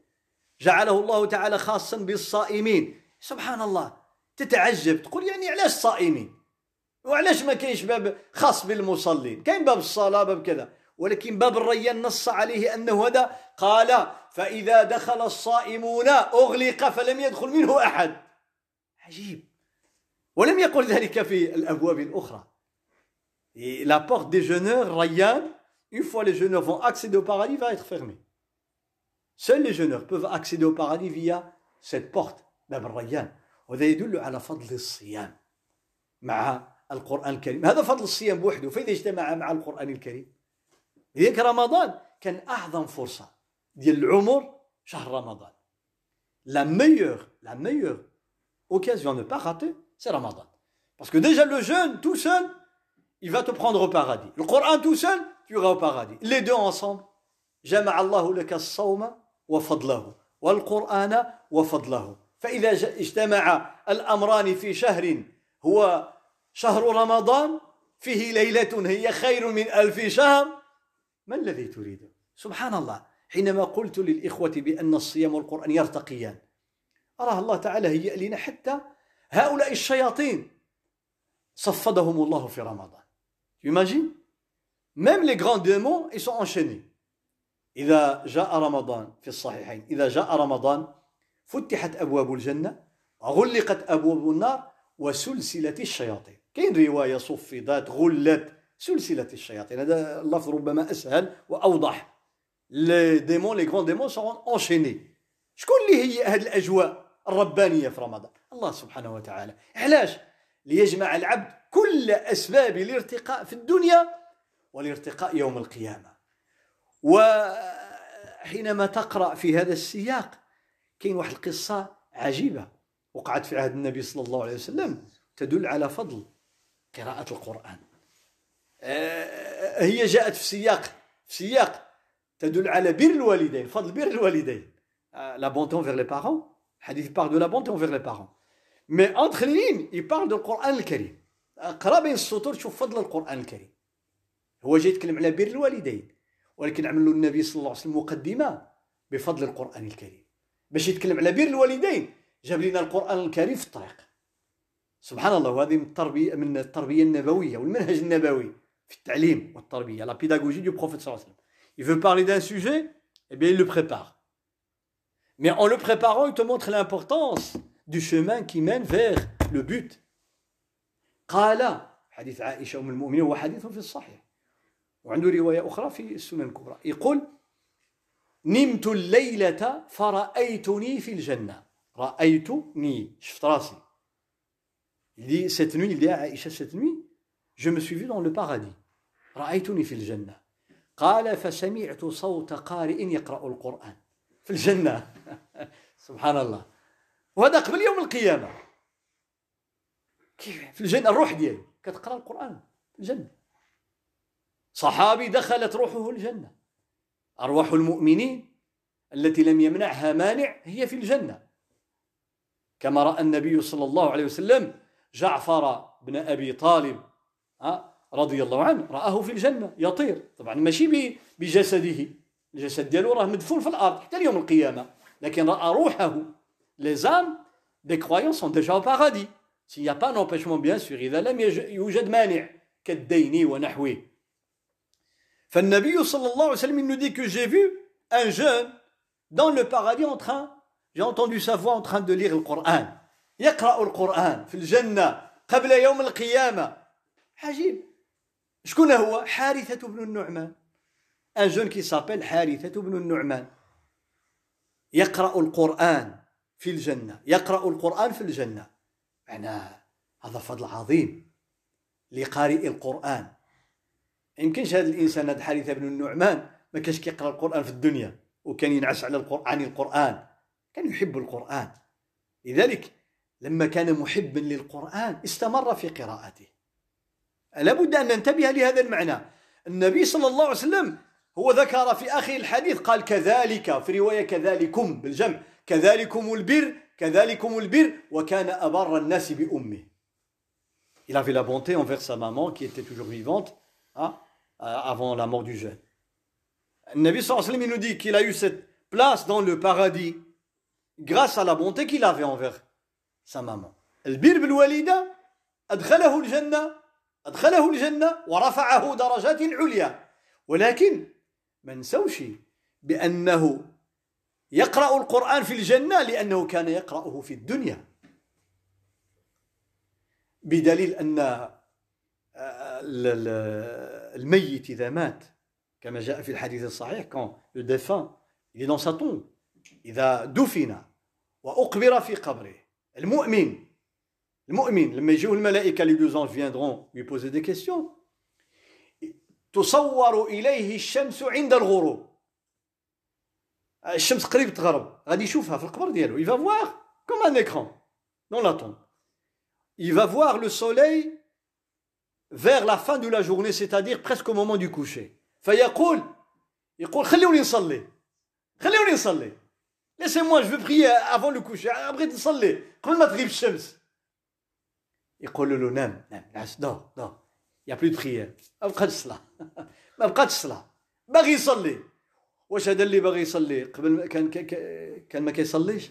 جعله الله تعالى خاصا بالصائمين. سبحان الله. تتعجب. تقول يعني علاش صائمين؟ وعلاش ما كاينش باب خاص بالمصلين؟ كاين باب الصلاة باب كذا. ولكن باب الريان نص عليه أنه هذا قال فإذا دخل الصائمون أغلق فلم يدخل منه أحد. عجيب. ولم يقل ذلك في الأبواب الأخرى. La porte des jeûneurs Rayyan une fois les jeûneurs vont accéder au paradis va être fermée seuls les jeûneurs peuvent accéder au paradis via cette porte وهذا يدل على فضل الصيام مع القرآن الكريم. هذا فضل الصيام بوحده فإذا اجتمع مع القرآن الكريم لذلك رمضان كان أعظم فرصة ديال العمر شهر رمضان. la meilleure la meilleure occasion pas rater c'est رمضان parce que déjà le jeûne tout seul il va te prendre au paradis. Le Coran tout seul tu iras au paradis. Les deux جمع الله لك الصوم وفضله والقرآن وفضله فإذا اجتمع الأمران في شهر هو شهر رمضان فيه ليلة هي خير من ألف شهر. ما الذي تريد؟ سبحان الله حينما قلت للإخوة بأن الصيام والقرآن يرتقيان أراه الله تعالى هيئ لنا حتى هؤلاء الشياطين. صفدهم الله في رمضان. Imagine Même les grands démons, ils enchaînés. إذا جاء رمضان في الصحيحين إذا جاء رمضان فتحت أبواب الجنة غلقت أبواب النار وسلسلة الشياطين. كاين رواية صفدت غلت سلسلة الشياطين. هذا اللفظ ربما أسهل وأوضح. les démons les grands démons sont enchaînés شكون اللي هي هذه الأجواء الربانية في رمضان؟ الله سبحانه وتعالى. علاش؟ ليجمع العبد كل أسباب الارتقاء في الدنيا والارتقاء يوم القيامة. وحينما تقرأ في هذا السياق كاين واحد القصة عجيبة وقعت في عهد النبي صلى الله عليه وسلم تدل على فضل قراءة القرآن. هي جاءت في سياق في سياق تدل على بر الوالدين فضل بر الوالدين. la bonté envers les parents. الحديث parle de la bonté envers les parents. Mais entre les lignes du Coran الكريم اقرا بين السطور تشوف فضل القرآن الكريم هو جاي يتكلم على بر الوالدين ولكن عمل النبي صلى الله عليه وسلم مقدمة بفضل القرآن الكريم باش يتكلم على بر الوالدين جاب لنا القرآن الكريم في الطريق سبحان الله وهذه من التربية من التربية النبوية والمنهج النبوي في التعليم والتربية la pédagogie du prophète صلى الله عليه وسلم. Il veut parler d'un sujet eh bien il le prépare. Mais en le préparant il te montre l'importance du chemin qui mène vers le but. قال حديث عائشة أم المؤمنين هو حديث في الصحيح. وعنده رواية أخرى في السنن الكبرى. يقول نمت الليلة فرأيتني في الجنة. رأيتني شفت راسي. Il dit cette nuit, il dit à Aïcha cette nuit, je me suis vu dans le paradis. رأيتني في الجنة. قال فسمعت صوت قارئ يقرأ القرآن في الجنة. سبحان الله. وهذا قبل يوم القيامة. كيف في الجنة الروح ديالي كتقرأ القرآن في الجنة. صحابي دخلت روحه الجنة. أرواح المؤمنين التي لم يمنعها مانع هي في الجنة كما رأى النبي صلى الله عليه وسلم جعفر بن أبي طالب رضي الله عنه رآه في الجنة يطير. طبعا ماشي بجسده. الجسد ديالو راه مدفون في الأرض حتى اليوم القيامة. لكن رأى روحه. Les âmes des déjà au paradis. S'il n'y a pas d'empêchement bien sûr إذا لم يوجد مانع كالدين ونحوه. فالنبي صلى الله عليه وسلم il nous dit que j'ai vu un jeune dans le paradis en train j'ai entendu sa voix en train de lire le Coran. يقرأ القرآن في الجنة قبل يوم القيامة. عجيب. شكون هو؟ حارثة بن النعمان. Un jeune qui s'appelle حارثة بن النعمان يقرأ القرآن في الجنة. يقرأ القرآن في الجنة. معناه هذا فضل عظيم لقارئ القرآن. يمكنش هذا الإنسان هذا حارثة بن النعمان ما كانش كيقرأ القرآن في الدنيا وكان ينعس على القرآن القرآن. كان يحب القرآن. لذلك لما كان محبا للقرآن استمر في قراءته لابد أن ننتبه لهذا المعنى النبي صلى الله عليه وسلم هو ذكر في آخر الحديث قال كذلك في رواية كذلكم بالجمع كذلكم البر كذلكم البر وكان أبر الناس بأمه Il avait la bonté envers sa maman qui était toujours vivante hein, avant la mort du jeune. Nabi sallallahu alayhi wa sallam nous dit qu'il a eu cette place dans le paradis grâce à la bonté qu'il avait envers sa maman. البر بالوالدة أدخله الجنة أدخله الجنة ورفعه درجات عليا ولكن ما نسوش بأنه يقرأ القرآن في الجنة لأنه كان يقرأه في الدنيا. بدليل أن آه، الميت إذا مات كما جاء في الحديث الصحيح quand le إذا دفن وأقبر في قبره. المؤمن المؤمن لما يجوا الملائكة les deux anges viendront lui poser des questions تصور إليه الشمس عند الغروب الشمس قريب تغرب غادي يشوفها في القبر ديالو il va voir comme un écran dans la tombe il va voir le soleil vers la fin de la journée c'est-à-dire presque au moment du coucher فيقول يقول خلوني نصلي خلوني نصلي laissez-moi je veux prier avant le coucher. بغيت نصلي قبل ما تغيب الشمس يقول له نام نام نعس دور دور يا بلو بريير ما بقاتش الصلاه ما بقاتش الصلاه باغي يصلي واش هذا اللي باغي يصلي قبل كان كان ما كيصليش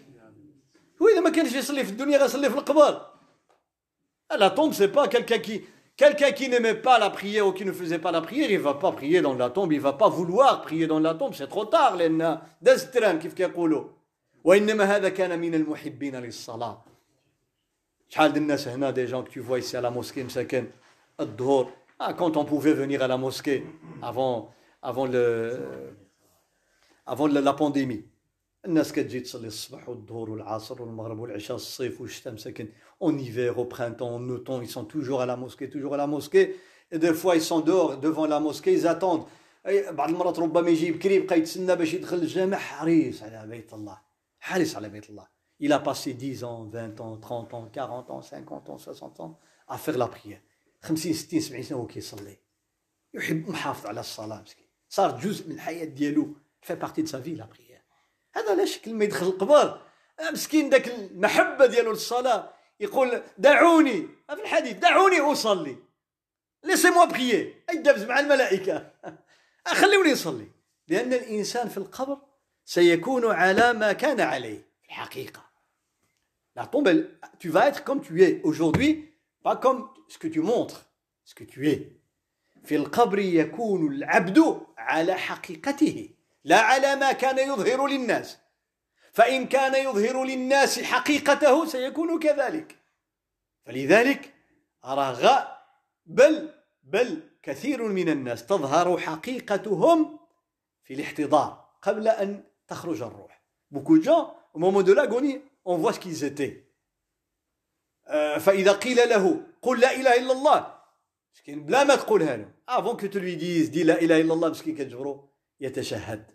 هو اذا ما كانش يصلي في الدنيا غيصلي في القبر La tombe, c'est pas quelqu'un qui, quelqu'un qui n'aimait pas la prière ou qui ne faisait pas la prière, il va pas prier dans la tombe, il va pas vouloir prier dans la tombe, c'est trop tard لأن دزتران كيف كيقولوا وإنما هذا كان من المحبين للصلاة شحال د الناس هنا دي جون que tu vois ici à la mosquée مساكن الظهر ah, quand on pouvait venir à la mosquée avant avant le avant la pandémie الناس كتجي تصلي الصبح والظهر والعصر والمغرب والعشاء الصيف والشتاء مساكن en hiver au printemps en automne ils sont toujours à la mosquée toujours à la mosquée. Et des fois ils sont dehors devant la mosquée ils attendent. بعض المرات ربما يجي بكري يبقى يتسنى باش يدخل الجامع حريص على بيت الله حريص على بيت الله. Il a passé 10 ans 20 ans 30 ans 40 ans 50 ans 60 ans à faire la prière. 50 60 70 سنة هو كيصلي يحب محافظ على الصلاة مسكين. صار جزء من الحياة ديالو fait partie de sa vie la prière هذا لا شك لما يدخل القبر. مسكين داك المحبة ديالو للصلاة يقول دعوني في الحديث دعوني أصلي. laissez-moi prier يدبز مع الملائكة. <laughs> خلوني نصلي لأن الإنسان في القبر سيكون على ما كان عليه. في الحقيقة. La tombe, tu vas être comme tu es aujourd'hui, pas comme ce que tu montres, ce que tu es. في القبر يكون العبد على حقيقته. لا على ما كان يظهر للناس. فإن كان يظهر للناس حقيقته سيكون كذلك. فلذلك أرى بل بل كثير من الناس تظهر حقيقتهم في الاحتضار قبل أن تخرج الروح. Beaucoup de gens au moment de l'agonie on voit ce qu'ils étaient. فإذا قيل له قل لا إله إلا الله مسكين بلا ما تقولها له. que tu lui dises dis لا إله إلا الله مسكين كتجبرو يتشهد.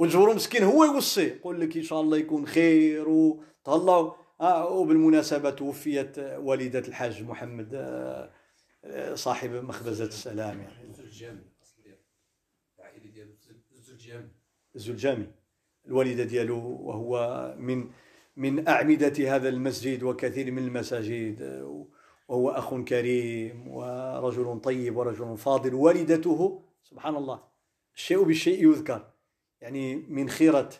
والجبرو مسكين هو يوصي. يقول لك إن شاء الله يكون خير وتهلاو آه وبالمناسبة توفيت والدة الحاج محمد آه صاحب مخبزة السلام يعني. الزلجامي الزلجامي الوالدة ديالو وهو من من أعمدة هذا المسجد وكثير من المساجد. وهو أخ كريم ورجل طيب ورجل فاضل. والدته سبحان الله الشيء بالشيء يذكر. يعني من خيرة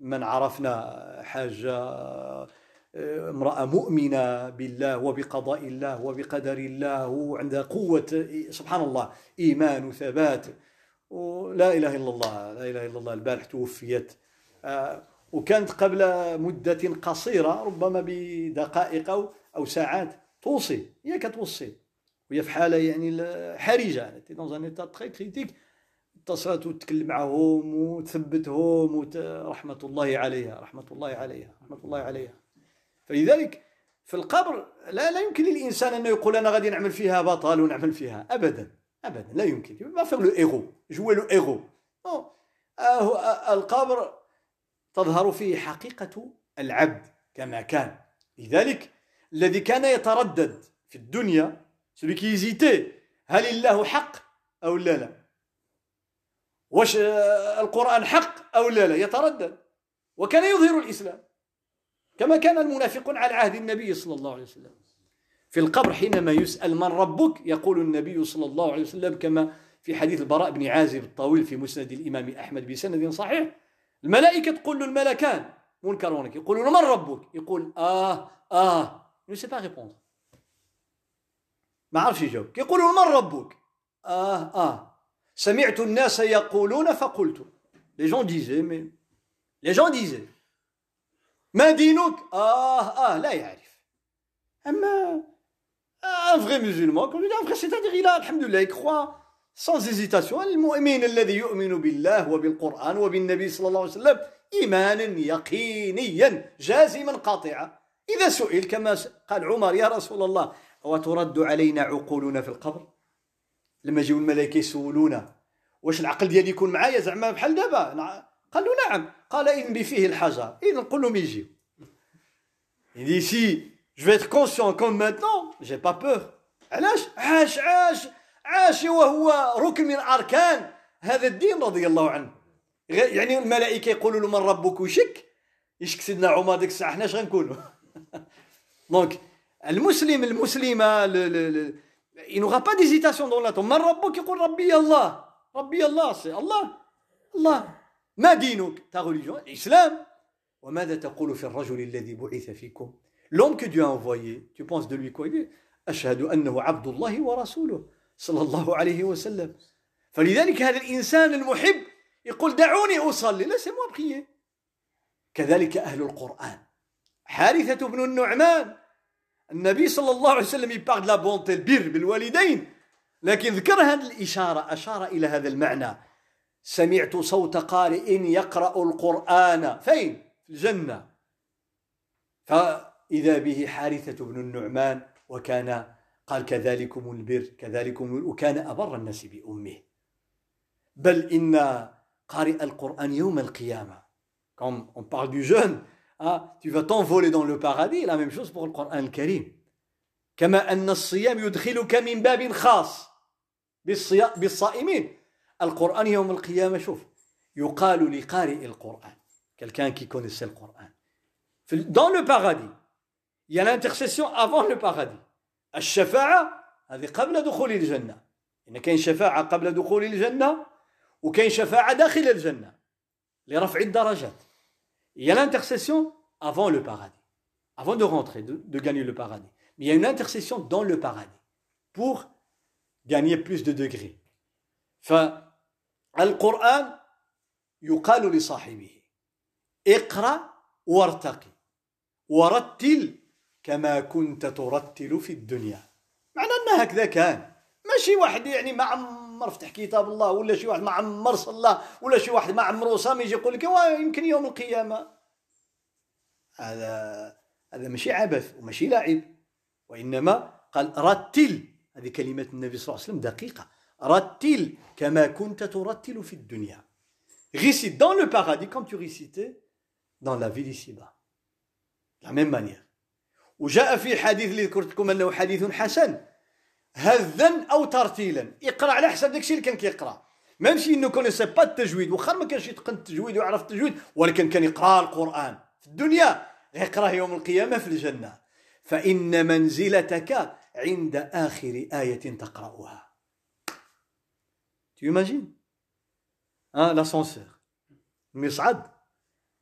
من عرفنا حاجة امرأة مؤمنة بالله وبقضاء الله وبقدر الله وعندها قوة سبحان الله إيمان وثبات. ولا إله إلا الله لا إله إلا الله البارح توفيت. وكانت قبل مدة قصيرة ربما بدقائق أو ساعات توصي هي كتوصي. وهي في حالة يعني حرجة d'un état critique اتصلت وتكلم معهم وتثبتهم وت... رحمة الله عليها رحمة الله عليها رحمة الله عليها. فلذلك في القبر لا لا يمكن للإنسان انه يقول أنا غادي نعمل فيها بطل ونعمل فيها ابدا ابدا لا يمكن. ما فيغ لو إيغو جوي لو إيغو؟ القبر تظهر فيه حقيقة العبد كما كان. لذلك الذي كان يتردد في الدنيا celui هل الله حق أو لا لا. واش القرآن حق أو لا لا يتردد. وكان يظهر الإسلام. كما كان المنافقون على عهد النبي صلى الله عليه وسلم. في القبر حينما يسأل من ربك يقول النبي صلى الله عليه وسلم كما في حديث البراء بن عازب الطويل في مسند الإمام أحمد بسند صحيح الملائكة تقول له الملكان منكر ونكر يقول له من ربك؟ يقول آه آه. ما عرفش يجاوب كيقول له من ربك؟ آه آه. سمعت الناس يقولون فقلت. Les gens disaient mais les gens disaient. ما دينك آه آه لا يعرف أما un vrai musulman comme je dis un vrai c'est-à-dire il a alhamdoulilah il croit sans hésitation المؤمن الذي يؤمن بالله وبالقرآن وبالنبي صلى الله عليه وسلم إيمانا يقينيا جازما قاطعا إذا سئل كما قال عمر يا رسول الله وترد علينا عقولنا في القبر لما يجيو الملائكة يسولونا. واش العقل ديالي يكون معايا زعما بحال دابا؟ قال له نعم. قال إذن بفيه الحجر. إذن نقول لهم Il dit si je vais être conscient maintenant, j'ai pas peur. علاش؟ عاش عاش عاش. وهو ركن من أركان هذا الدين رضي الله عنه. يعني الملائكة يقولوا له من ربك وشك يشك سيدنا عمر ديك الساعة. حنا اش غنكونوا؟ <laughs> دونك المسلم المسلمة il n'aura pas d'hésitation dans la tombe. من ربك يقول ربي الله ربي الله c'est الله الله ما دينك ta religion l'islam l'homme que Dieu a envoyé tu penses de lui quoi il dit أشهد أنه عبد الله ورسوله صلى الله عليه وسلم فلذلك هذا الإنسان المحب يقول دعوني أصلي laissez-moi prier كذلك أهل القرآن حارثة بن النعمان النبي صلى الله عليه وسلم يبارد la bonté البر بالوالدين. لكن ذكر هذه الإشارة أشار إلى هذا المعنى. سمعت صوت قارئ يقرأ القرآن. فين؟ في الجنة. فإذا به حارثة بن النعمان وكان قال كذلكم البر كذلكم وكان أبر الناس بأمه. بل إن قارئ القرآن يوم القيامة. Comme on parle du jeune ah, tu vas t'envoler dans le paradis la même chose pour le Coran الكريم كما أن الصيام يدخلك من باب خاص بالصائمين القرآن يوم القيامة شوف يقال لقارئ القرآن quelqu'un qui connaissait le Coran dans le paradis. Il y a l'intercession avant le paradis. الشفاعة هذه قبل دخول الجنة إن كاين شفاعة قبل دخول الجنة وكاين شفاعة داخل الجنة لرفع الدرجات Il y a l'intercession avant le paradis, avant de rentrer, de, de, gagner le paradis. Mais il y a une intercession dans le paradis pour gagner plus de degrés. فالقرآن يقال لصاحبه اقرأ وارتقي ورتل كما كنت ترتل في الدنيا معنى أن هكذا كان ماشي واحد يعني ما عمر فتح كتاب الله ولا شي واحد ما عمر صلى ولا شي واحد ما عمره صام يجي يقول لك يمكن يوم القيامة. هذا هذا ماشي عبث وماشي لعب. وإنما قال رتل. هذه كلمة النبي صلى الله عليه وسلم دقيقة. رتل كما كنت ترتل في الدنيا. Récite dans le paradis. Comme tu récitais dans la vie d'ici-bas la même manière. وجاء في حديث اللي ذكرت لكم أنه حديث حسن. هذا أو ترتيلا. اقرأ على حسب داكشي اللي كان كيقرأ. même s'il ne connaissait pas التجويد واخا ما كانش يتقن التجويد ويعرف التجويد ولكن كان يقرأ القرآن. في الدنيا يقرأ يوم القيامة في الجنة. فإن منزلتك عند آخر آية تقرأها. Tu imagines? Hein, l'ascenseur. المصعد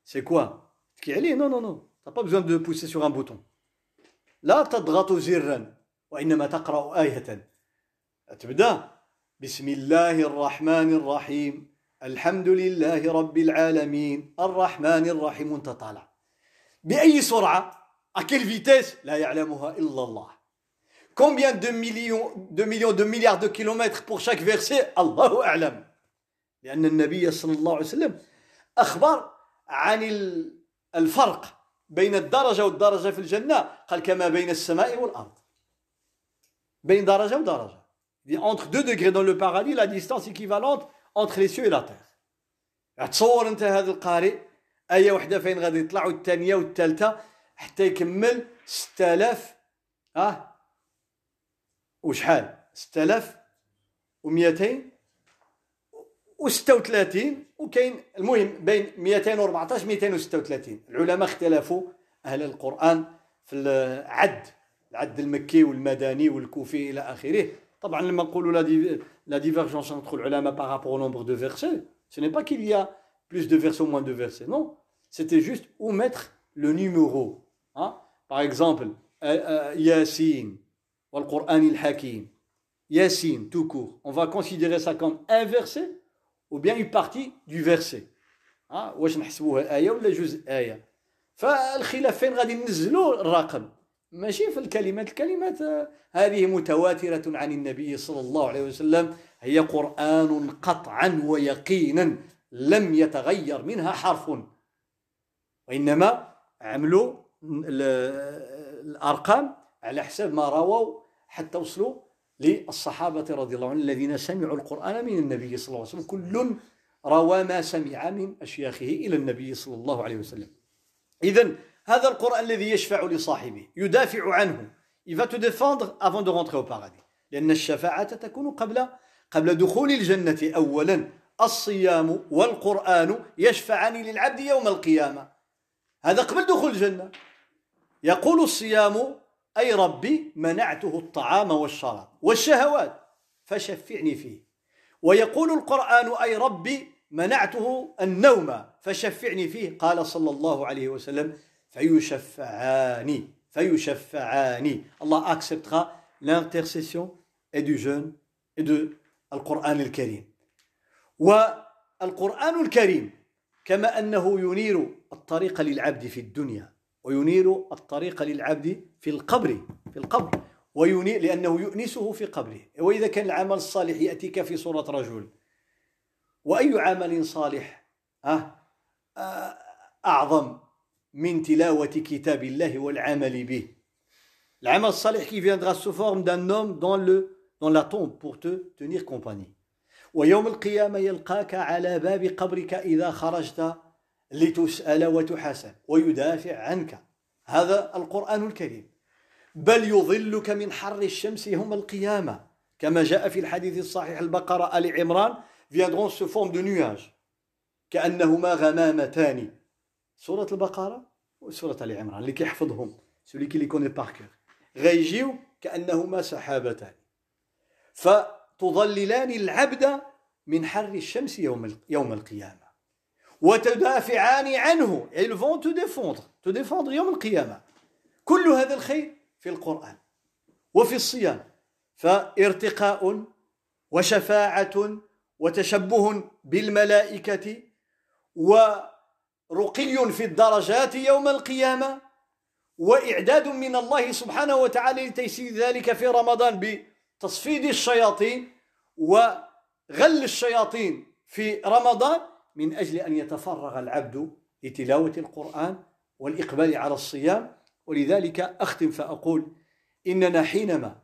c'est quoi? تكي عليه non non. T'as pas besoin de pousser sur un bouton. لا تضغط زرا. وإنما تقرأ آية. تبدأ بسم الله الرحمن الرحيم. الحمد لله رب العالمين. الرحمن الرحيم. وانت طالع. بأي سرعة؟ Quelle vitesse? لا يعلمها إلا الله. Combien de millions de millions de milliards de kilomètres pour chaque verset? الله أعلم لأن النبي صلى الله عليه وسلم أخبر عن الفرق بين الدرجة والدرجة في الجنة. قال كما بين السماء والأرض. بين درجة ودرجة entre deux degrés dans le paradis la distance équivalente entre les cieux et la terre. تصور انت هذا القارئ آية واحدة فين غادي يطلع والثانية والثالثة حتى يكمل 6000 آه وشحال 6200 و36 وكاين المهم بين 214 236 العلماء اختلفوا أهل القران في العد العد المكي والمدني والكوفي الى اخره طبعا لما نقولوا لا ديفيرجونس entre العلماء par rapport au nombre de versets ce n'est pas qu'il y a plus de versets ou moins de versets non c'était juste où mettre le numéro hein? par exemple Yassine والقرآن الحكيم Yassine tout court on va considérer ça comme un verset ou bien une partie du verset ها واش نحسبوها آية ولا جزء آية فالخلاف فين غادي ننزلوا الرقم ماشي في الكلمات. الكلمات هذه متواترة عن النبي صلى الله عليه وسلم. هي قرآن قطعا ويقينا لم يتغير منها حرف. وإنما عملوا الأرقام على حساب ما رووا حتى وصلوا للصحابة رضي الله عنهم الذين سمعوا القرآن من النبي صلى الله عليه وسلم. كل روى ما سمع من أشياخه إلى النبي صلى الله عليه وسلم. إذا هذا القرآن الذي يشفع لصاحبه يدافع عنه. Il va te défendre avant de rentrer au paradis. لأن الشفاعة تكون قبل قبل دخول الجنة أولا. الصيام والقرآن يشفعان للعبد يوم القيامة. هذا قبل دخول الجنة. يقول الصيام أي ربي منعته الطعام والشراب والشهوات. فشفعني فيه. ويقول القرآن أي ربي منعته النوم. فشفعني فيه. قال صلى الله عليه وسلم فيشفعان فيشفعان. الله acceptera l'intercession et du jeûne et de القرآن الكريم. والقرآن الكريم كما أنه ينير الطريق للعبد في الدنيا وينير الطريق للعبد في القبر في القبر. وينير لأنه يؤنسه في قبره. وإذا كان العمل الصالح يأتيك في صورة رجل. وأي عمل صالح؟ أعظم. من تلاوة كتاب الله والعمل به. العمل الصالح qui viendra sous forme d'un homme dans, le, dans la tombe pour te tenir compagnie. ويوم القيامة يلقاك على باب قبرك إذا خرجت لتسأل وتحاسب ويدافع عنك. هذا القرآن الكريم. بل يظلك من حر الشمس يوم القيامة. كما جاء في الحديث الصحيح البقرة آل عمران viendront sous forme de nuages. كأنهما غمامتان. سورة البقرة وسورة آل عمران اللي كيحفظهم qui les connaît par cœur غيجيو كأنهما سحابتان. فتظللان العبد من حر الشمس يوم يوم القيامة. وتدافعان عنه. Ils vont te défendre. Te défendre يوم القيامة. كل هذا الخير في القرآن وفي الصيام. فارتقاء وشفاعة وتشبه بالملائكة ورقي في الدرجات يوم القيامة وإعداد من الله سبحانه وتعالى لتيسير ذلك في رمضان بتصفيد الشياطين وغل الشياطين في رمضان من أجل أن يتفرغ العبد لتلاوة القرآن والإقبال على الصيام. ولذلك أختم فأقول إننا حينما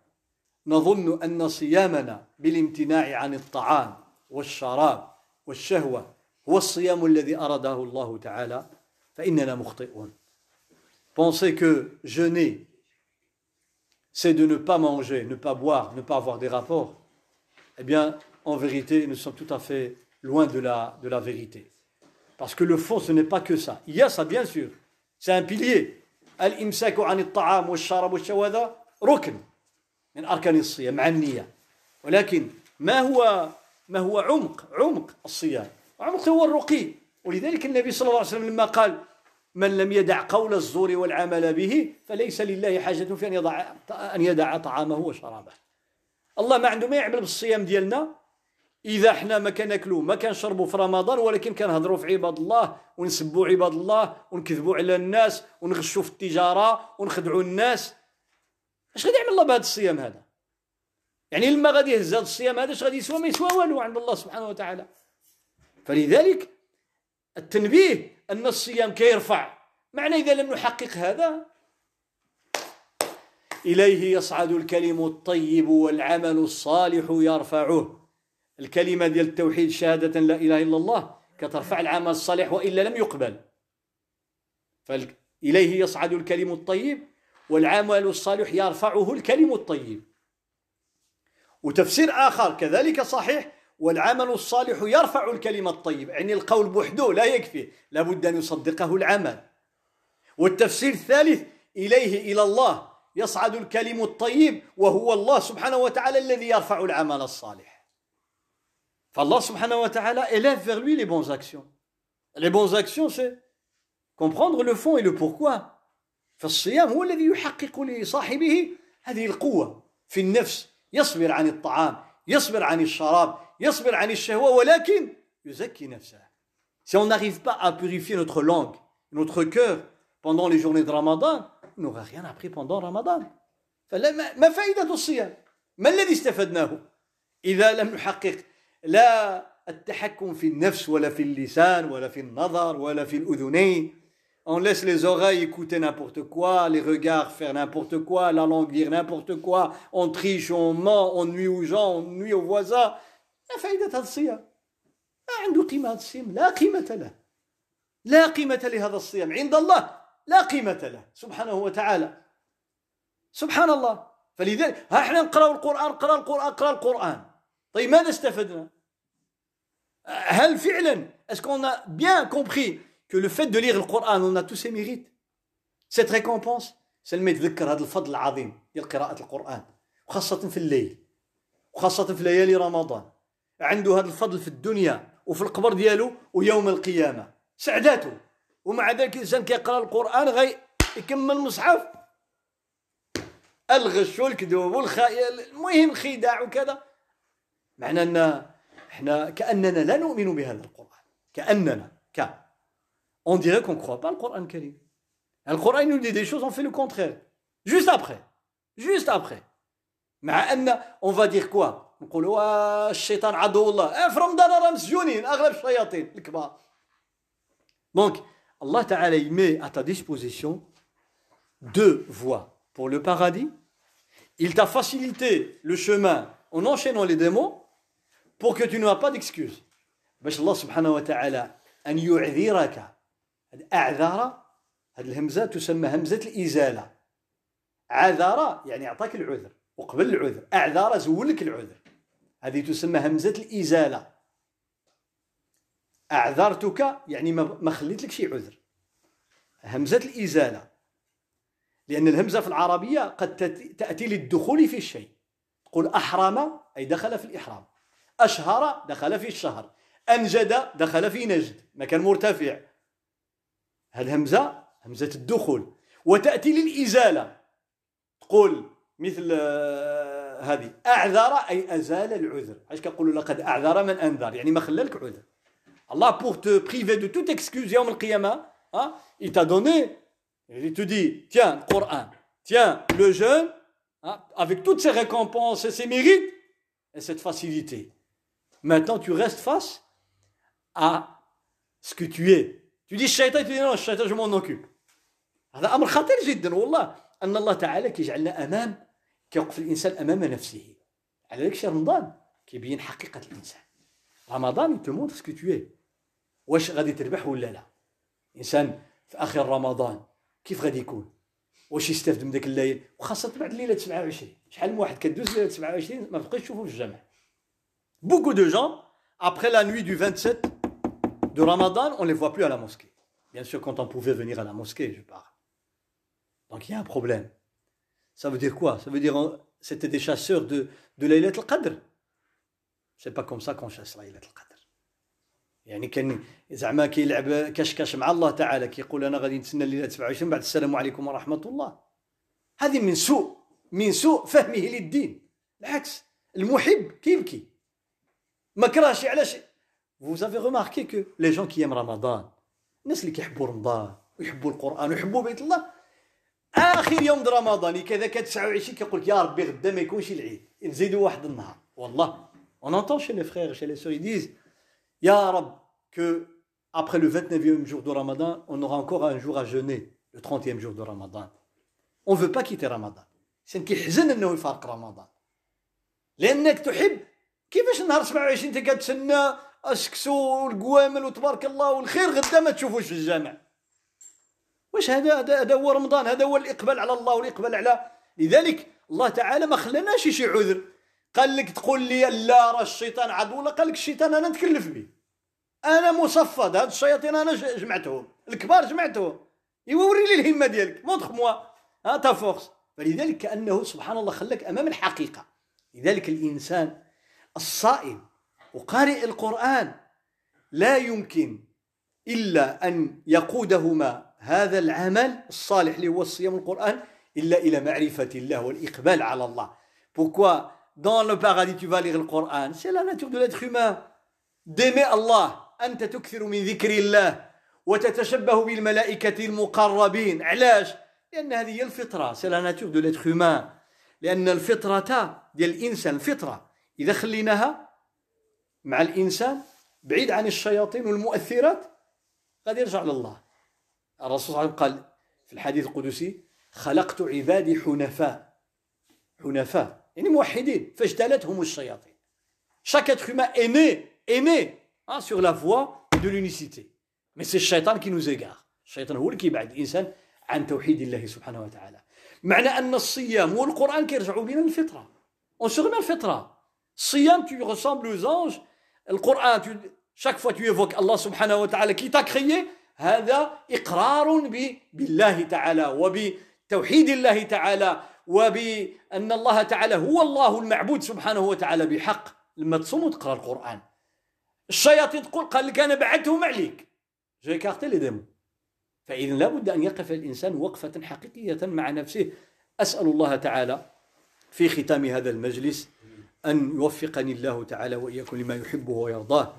نظن أن صيامنا بالامتناع عن الطعام والشراب والشهوة هو الصيام الذي أراده الله تعالى فإننا مخطئون Penser que jeûner, c'est de ne pas manger, ne pas boire, ne pas avoir des rapports, eh bien, en vérité, nous sommes tout à fait loin de la, de la vérité. Parce que le fond, ce n'est pas que ça. Il y a ça, bien sûr. C'est un pilier. الإمساك عن الطعام والشراب والشهوة هذا ركن من أركان الصيام مع النية ولكن ما هو ما هو عمق عمق الصيام عمق هو الرقي. ولذلك النبي صلى الله عليه وسلم لما قال من لم يدع قول الزور والعمل به فليس لله حاجة في أن يضع أن يدع طعامه وشرابه. الله ما عنده ما يعمل بالصيام ديالنا. إذا حنا ما كناكلو ما كنشربوا في رمضان ولكن كنهضروا في عباد الله ونسبوا عباد الله ونكذبوا على الناس ونغشوا في التجارة ونخدعوا الناس. اش غادي يعمل الله بهذا الصيام هذا؟ يعني لما غادي يهز هذا الصيام هذا اش غادي يسوى؟ ما يسوى والو عند الله سبحانه وتعالى. فلذلك التنبيه أن الصيام كيرفع. معنى إذا لم نحقق هذا؟ إليه يصعد الكلم الطيب والعمل الصالح يرفعه. الكلمة ديال التوحيد شهادة لا إله إلا الله كترفع العمل الصالح وإلا لم يقبل. فإليه يصعد الكلم الطيب والعمل الصالح يرفعه الكلم الطيب. وتفسير آخر كذلك صحيح والعمل الصالح يرفع الكلمة الطيب. يعني القول بوحده لا يكفي لابد أن يصدقه العمل. والتفسير الثالث إليه إلى الله يصعد الكلم الطيب وهو الله سبحانه وتعالى الذي يرفع العمل الصالح. فالله سبحانه وتعالى élève vers lui les bonnes actions. Les bonnes actions c'est comprendre le fond et le pourquoi. فالصيام هو الذي يحقق لصاحبه هذه القوة. في النفس يصبر عن الطعام يصبر عن الشراب يصبر عن الشهوة ولكن يزكي نفسه Si on n'arrive pas à purifier notre langue, notre cœur pendant les journées de Ramadan, on n'aura rien appris pendant Ramadan. ما فائدة الصيام؟ ما الذي استفدناه؟ إذا لم نحقق لا التحكم في النفس ولا في اللسان ولا في النظر ولا في الأذنين On laisse les oreilles écouter n'importe quoi, les regards faire n'importe quoi, la langue dire n'importe quoi, on triche, on ment, on nuit aux gens, on nuit aux voisins. ما فائدة هذا الصيام؟ ما عنده قيمة هذا الصيام، لا قيمة له. لا قيمة لهذا الصيام عند الله لا قيمة له سبحانه وتعالى. سبحان الله. فلذلك ها إحنا نقرأ القرآن نقرأ القرآن نقرأ القرآن. طيب ماذا استفدنا؟ هل فعلا est-ce qu'on a bien compris que le fait de lire le Coran, on a tous ses mérites. Cette récompense, le يتذكر هذا الفضل العظيم ديال قراءة القرآن وخاصة في الليل وخاصة في ليالي رمضان عنده هذا الفضل في الدنيا وفي القبر ديالو ويوم القيامة. سعداته. ومع ذلك الإنسان كيقرأ القرآن غي يكمل المصحف ألغش والكذوب والخيال. المهم الخداع وكذا. معنى أن إحنا كأننا لا نؤمن بهذا القرآن. كأننا. كأن on dirait qu'on ne croit pas le Coran Karim. Le Coran nous dit des choses, on fait le contraire. Juste après. Juste après. Mais on va dire quoi? نقولوا الشيطان عدو الله. في رمضان راه مسجونين أغلب الشياطين. الكبار. Allah Ta'ala il met à ta disposition deux voies pour le paradis. Il t'a facilité le chemin en enchaînant les démons pour que tu n'aies pas d'excuses. باش الله سبحانه وتعالى أن يعذرك أعذر هذه الهمزة تسمى همزة الإزالة عذر يعني أعطاك العذر وقبل العذر أعذر زولك العذر هذه تسمى همزة الإزالة. أعذرتك يعني ما خليت لك شي عذر. همزة الإزالة. لأن الهمزة في العربية قد تأتي للدخول في الشيء. تقول أحرم أي دخل في الإحرام. أشهر دخل في الشهر. أنجد دخل في نجد. مكان مرتفع. هذه همزة الدخول. وتأتي للإزالة. تقول مثل هذه أعذر أي أزال العذر علاش كنقولوا لقد أعذر من أنذر يعني ما خلالك عذر الله pour te priver de toute excuse يوم القيامة hein, il t'a donné il te dit tiens le Coran tiens le jeûne hein, avec toutes ses récompenses et ses mérites et cette facilité maintenant tu restes face à ce que tu es Tu dis الشيطان تقول non الشيطان je m'en occupe هذا أمر خطير جدا والله أن الله تعالى كيجعلنا أمام كيوقف الإنسان أمام نفسه. على ذلك شهر رمضان كيبين حقيقة الإنسان. رمضان te montre ce que tu واش غادي تربح ولا لا. الإنسان في آخر رمضان كيف غادي يكون؟ واش يستافد من ذاك الليل؟ وخاصة بعد ليلة 27 شحال من واحد كدوز ليلة 27 ما بقيتش تشوفو في الجامع. beaucoup de gens après la nuit de 27 de Ramadan, on ne les voit plus à la mosquée. Bien sûr, quand on pouvait venir à je parle. Donc il y a un problème. Ça veut dire quoi? Ça veut dire c'était des chasseurs de, de Laylat al-Qadr. C'est pas comme ça qu'on chasse Laylat al-Qadr. يعني كان زعما كيلعب كشكش مع الله تعالى كيقول أنا غادي نتسنى الليلة 27 بعد السلام عليكم ورحمه الله هذه من سوء من سوء فهمه للدين العكس المحب كيبكي ما كرهش علاش Vous avez remarqué que les gens qui aiment Ramadan, الناس اللي كيحبوا رمضان ويحبوا القران ويحبوا بيت الله آخر يوم رمضان كذا كان 29 كيقول لك يا ربي غدا ما يكونش العيد. نزيدوا واحد النهار. والله on entend chez les frères chez les sœurs ils disent يا رب que après le 29e jour de Ramadan, on aura encore un jour à jeûner, le 30e jour de Ramadan. On ne veut pas quitter Ramadan. C'est كيحزن انه يفارق رمضان لأنك تحب. كيفاش النهار 27 انت كتسنى السكسو والقوامل وتبارك الله والخير غدا ما تشوفوش في الجامع. واش هذا؟ هذا هو رمضان هذا هو الإقبال على الله والإقبال على لذلك الله تعالى ما خلاناش شي عذر. قال لك تقول لي لا راه الشيطان عدو. ولا قال لك الشيطان أنا نتكلف به. أنا مصفد هاد الشياطين أنا جمعتهم. الكبار جمعتهم. ايوا وري لي الهمة ديالك. montre-moi ها ta force فلذلك كأنه سبحان الله خلاك أمام الحقيقة. لذلك الإنسان الصائم وقارئ القرآن لا يمكن إلا أن يقودهما هذا العمل الصالح اللي هو الصيام القرآن إلا إلى معرفة الله والإقبال على الله. Pourquoi dans le paradis tu vas lire le Coran? C'est la nature de l'être humain. D'aimer أنت تكثر من ذكر الله. وتتشبه بالملائكة المقربين. علاش؟ لأن هذه هي الفطرة. c'est la nature de l'être humain لأن الفطرة ديال الإنسان الفطرة إذا خليناها مع الإنسان بعيد عن الشياطين والمؤثرات غادي يرجع لله الرسول صلى الله عليه وسلم قال في الحديث القدسي خلقت عبادي حنفاء. حنفاء. يعني موحدين. فاجتالتهم الشياطين. Chaque être humain est né, est né hein, sur la voie de l'unicité. Mais c'est shaitan qui nous égare. الشيطان هو اللي كيبعد الانسان عن توحيد الله سبحانه وتعالى معنى ان الصيام والقران كيرجعوا بنا للفطره on se remet الفطره الصيام tu ressembles aux anges. القران tu chaque fois tu évoques الله سبحانه وتعالى qui t'a créé هذا إقرار بالله تعالى وبتوحيد الله تعالى وبأن الله تعالى هو الله المعبود سبحانه وتعالى بحق. لما تصوم وتقرا القرآن. الشياطين تقول قال لك أنا بعدتهم عليك. j'ai écarté les démons فاذا لابد أن يقف الإنسان وقفة حقيقية مع نفسه. أسأل الله تعالى في ختام هذا المجلس أن يوفقني الله تعالى وإياكم لما يحبه ويرضاه.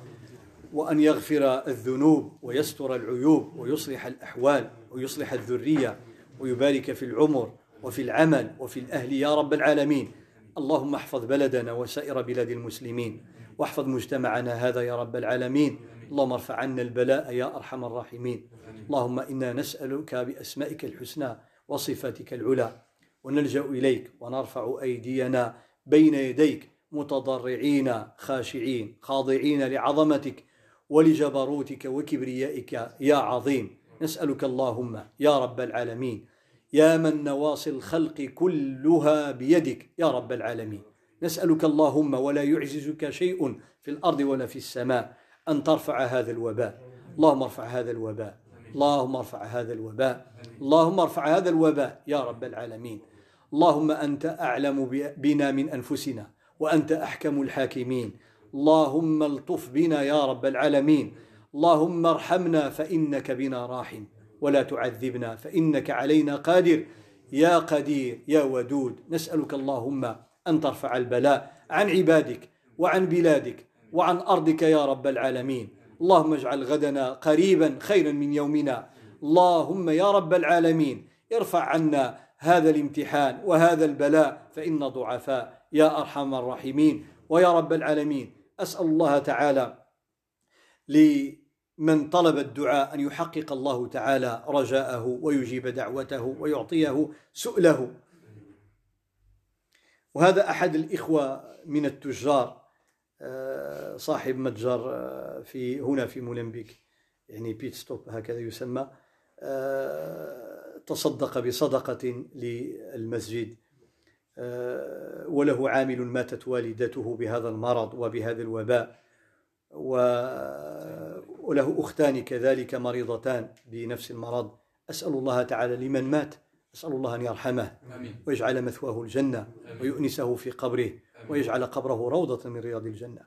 وأن يغفر الذنوب ويستر العيوب ويصلح الأحوال ويصلح الذرية ويبارك في العمر وفي العمل وفي الأهل يا رب العالمين. اللهم احفظ بلدنا وسائر بلاد المسلمين واحفظ مجتمعنا هذا يا رب العالمين. اللهم ارفع عنا البلاء يا أرحم الراحمين. اللهم إنا نسألك بأسمائك الحسنى وصفاتك العلى ونلجأ إليك ونرفع أيدينا بين يديك متضرعين خاشعين خاضعين لعظمتك ولجبروتك وكبريائك يا عظيم. نسألك اللهم يا رب العالمين يا من نواصي الخلق كلها بيدك يا رب العالمين. نسألك اللهم ولا يعجزك شيء في الأرض ولا في السماء أن ترفع هذا الوباء. اللهم ارفع هذا الوباء. اللهم ارفع هذا الوباء. اللهم ارفع هذا الوباء يا رب العالمين. اللهم أنت أعلم بنا من أنفسنا وأنت أحكم الحاكمين. اللهم الطف بنا يا رب العالمين. اللهم ارحمنا فإنك بنا راحم. ولا تعذبنا فإنك علينا قادر. يا قدير يا ودود نسألك اللهم أن ترفع البلاء عن عبادك وعن بلادك وعن أرضك يا رب العالمين. اللهم اجعل غدنا قريبا خيرا من يومنا. اللهم يا رب العالمين ارفع عنا هذا الامتحان وهذا البلاء فإن ضعفاء يا أرحم الراحمين. ويا رب العالمين أسأل الله تعالى لمن طلب الدعاء أن يحقق الله تعالى رجاءه ويجيب دعوته ويعطيه سؤله. وهذا أحد الإخوة من التجار آه، صاحب متجر آه، في هنا في مولمبيك يعني بيت ستوب هكذا يسمى آه، تصدق بصدقة للمسجد. وله عامل ماتت والدته بهذا المرض وبهذا الوباء وله أختان كذلك مريضتان بنفس المرض. أسأل الله تعالى لمن مات أسأل الله أن يرحمه ويجعل مثواه الجنة ويؤنسه في قبره ويجعل قبره روضة من رياض الجنة.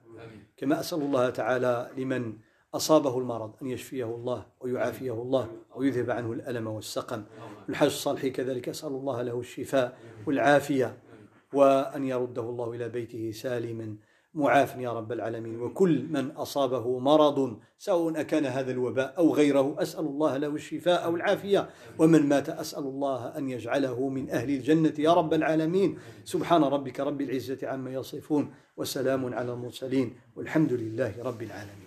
كما أسأل الله تعالى لمن أصابه المرض أن يشفيه الله ويعافيه الله ويذهب عنه الألم والسقم. الحاج الصالح كذلك أسأل الله له الشفاء والعافية وأن يرده الله إلى بيته سالما معاف يا رب العالمين. وكل من أصابه مرض سواء أكان هذا الوباء أو غيره أسأل الله له الشفاء أو العافية ومن مات أسأل الله أن يجعله من أهل الجنة يا رب العالمين. سبحان ربك رب العزة عما يصفون وسلام على المرسلين والحمد لله رب العالمين.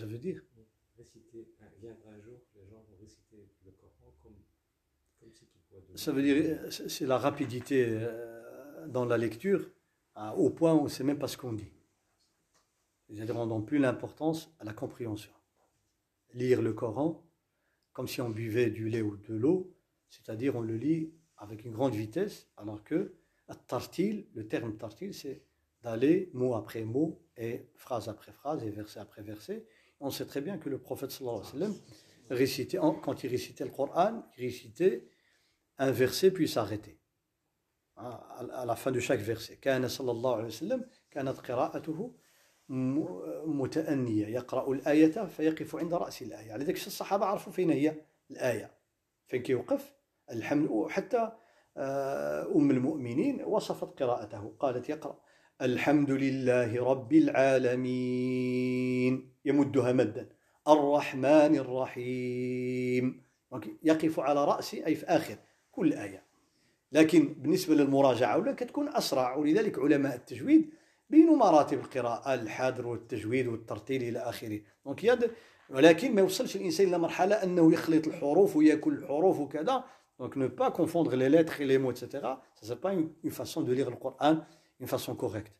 Ça veut dire Réciter, viendra un jour, les gens vont réciter le Coran comme, comme qu'ils de. Ça veut dire, c'est la rapidité euh, dans la lecture, au point où on ne sait même pas ce qu'on dit. C'est-à-dire, on donne plus l'importance à la compréhension. Lire le Coran, comme si on buvait du lait ou de l'eau, c'est-à-dire on le lit avec une grande vitesse, alors que tartil, le terme tartil, c'est d'aller mot après mot et phrase après phrase et verset après verset. On sait très bien que le prophète sallallahu alayhi wa sallam récitait, quand il récitait le Coran, il récitait un verset puis s'arrêter. À à la fin de chaque verset. كان صلى الله عليه وسلم كانت قراءته متأنية يقرأ الآية فيقف عند رأس الآية على ذلك الصحابة عرفوا فين هي الآية فين كيوقف الحمد وحتى آه، أم المؤمنين وصفت قراءته قالت يقرأ الحمد لله رب العالمين. يمدها مدا. الرحمن الرحيم. يقف على رأس أي في آخر كل آية. لكن بالنسبة للمراجعة ولا كتكون أسرع. ولذلك علماء التجويد بينوا مراتب القراءة الحذر والتجويد والترتيل إلى آخره. دونك ولكن ما يوصلش الإنسان إلى مرحلة أنه يخلط الحروف ويأكل الحروف وكذا. Donc ne pas confondre les lettres et les mots, etc. Ça, c'est pas une, une façon de lire le Coran, une façon correcte.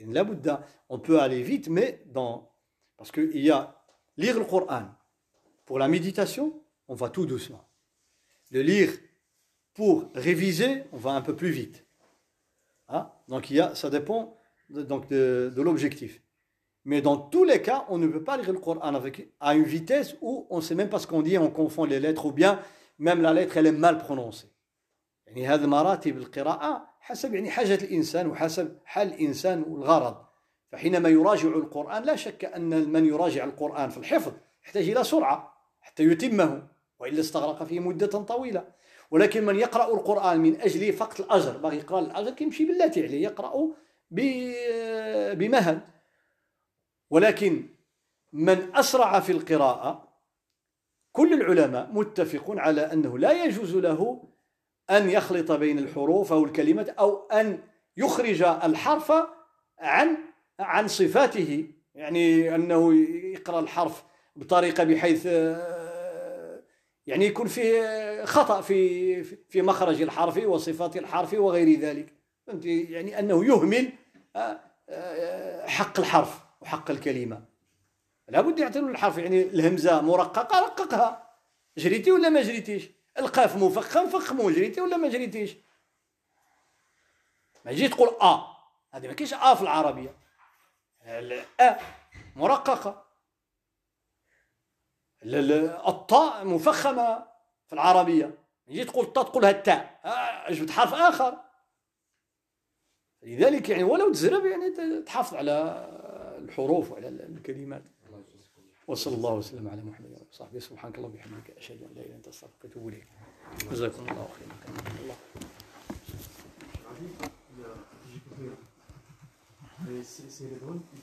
La Bouddha, on peut aller vite, mais dans... Parce qu'il y a lire le Coran. Pour la méditation, on va tout doucement. Le lire pour réviser, on va un peu plus vite. Hein? Donc il y a, ça dépend de, donc de, de l'objectif. Mais dans tous les cas, on ne peut pas lire le Coran avec, à une vitesse où on ne sait même pas ce qu'on dit, on confond les lettres, ou bien même la lettre elle est mal prononcée. حسب يعني حاجة الإنسان وحسب حال الإنسان والغرض. فحينما يراجع القرآن لا شك أن من يراجع القرآن في الحفظ يحتاج إلى سرعة حتى يتمه وإلا استغرق فيه مدة طويلة. ولكن من يقرأ القرآن من أجل فقط الأجر باغي يقرأ الأجر كيمشي بالتي عليه يقرأ بمهل. ولكن من أسرع في القراءة كل العلماء متفقون على أنه لا يجوز له أن يخلط بين الحروف أو الكلمات أو أن يخرج الحرف عن عن صفاته. يعني أنه يقرأ الحرف بطريقة بحيث آه، يعني يكون فيه خطأ في في مخرج الحرف وصفات الحرف وغير ذلك؟ يعني أنه يهمل آه، آه، حق الحرف وحق الكلمة. لابد يعتنوا الحرف. يعني الهمزة مرققة رققها. جريتي ولا ما جريتيش؟ القاف مفخم فخمو جريتي ولا ما جريتيش؟ ما تجي تقول آ. هذه ما كاينش آ في العربية. أ مرققة. ال- ال- الطاء مفخمة في العربية. يجي تقول الطاء تقولها التاء. آه، جبت حرف آخر. لذلك يعني ولو تزرب يعني تحافظ على الحروف وعلى الكلمات. وصلى الله وسلم على محمد وصحبه. سبحانك اللهم وبحمدك أشهد أن لا إله إلا أنت أستغفرك وأتوب إليك. جزاكم الله خيرا. الله. C'est les drones qui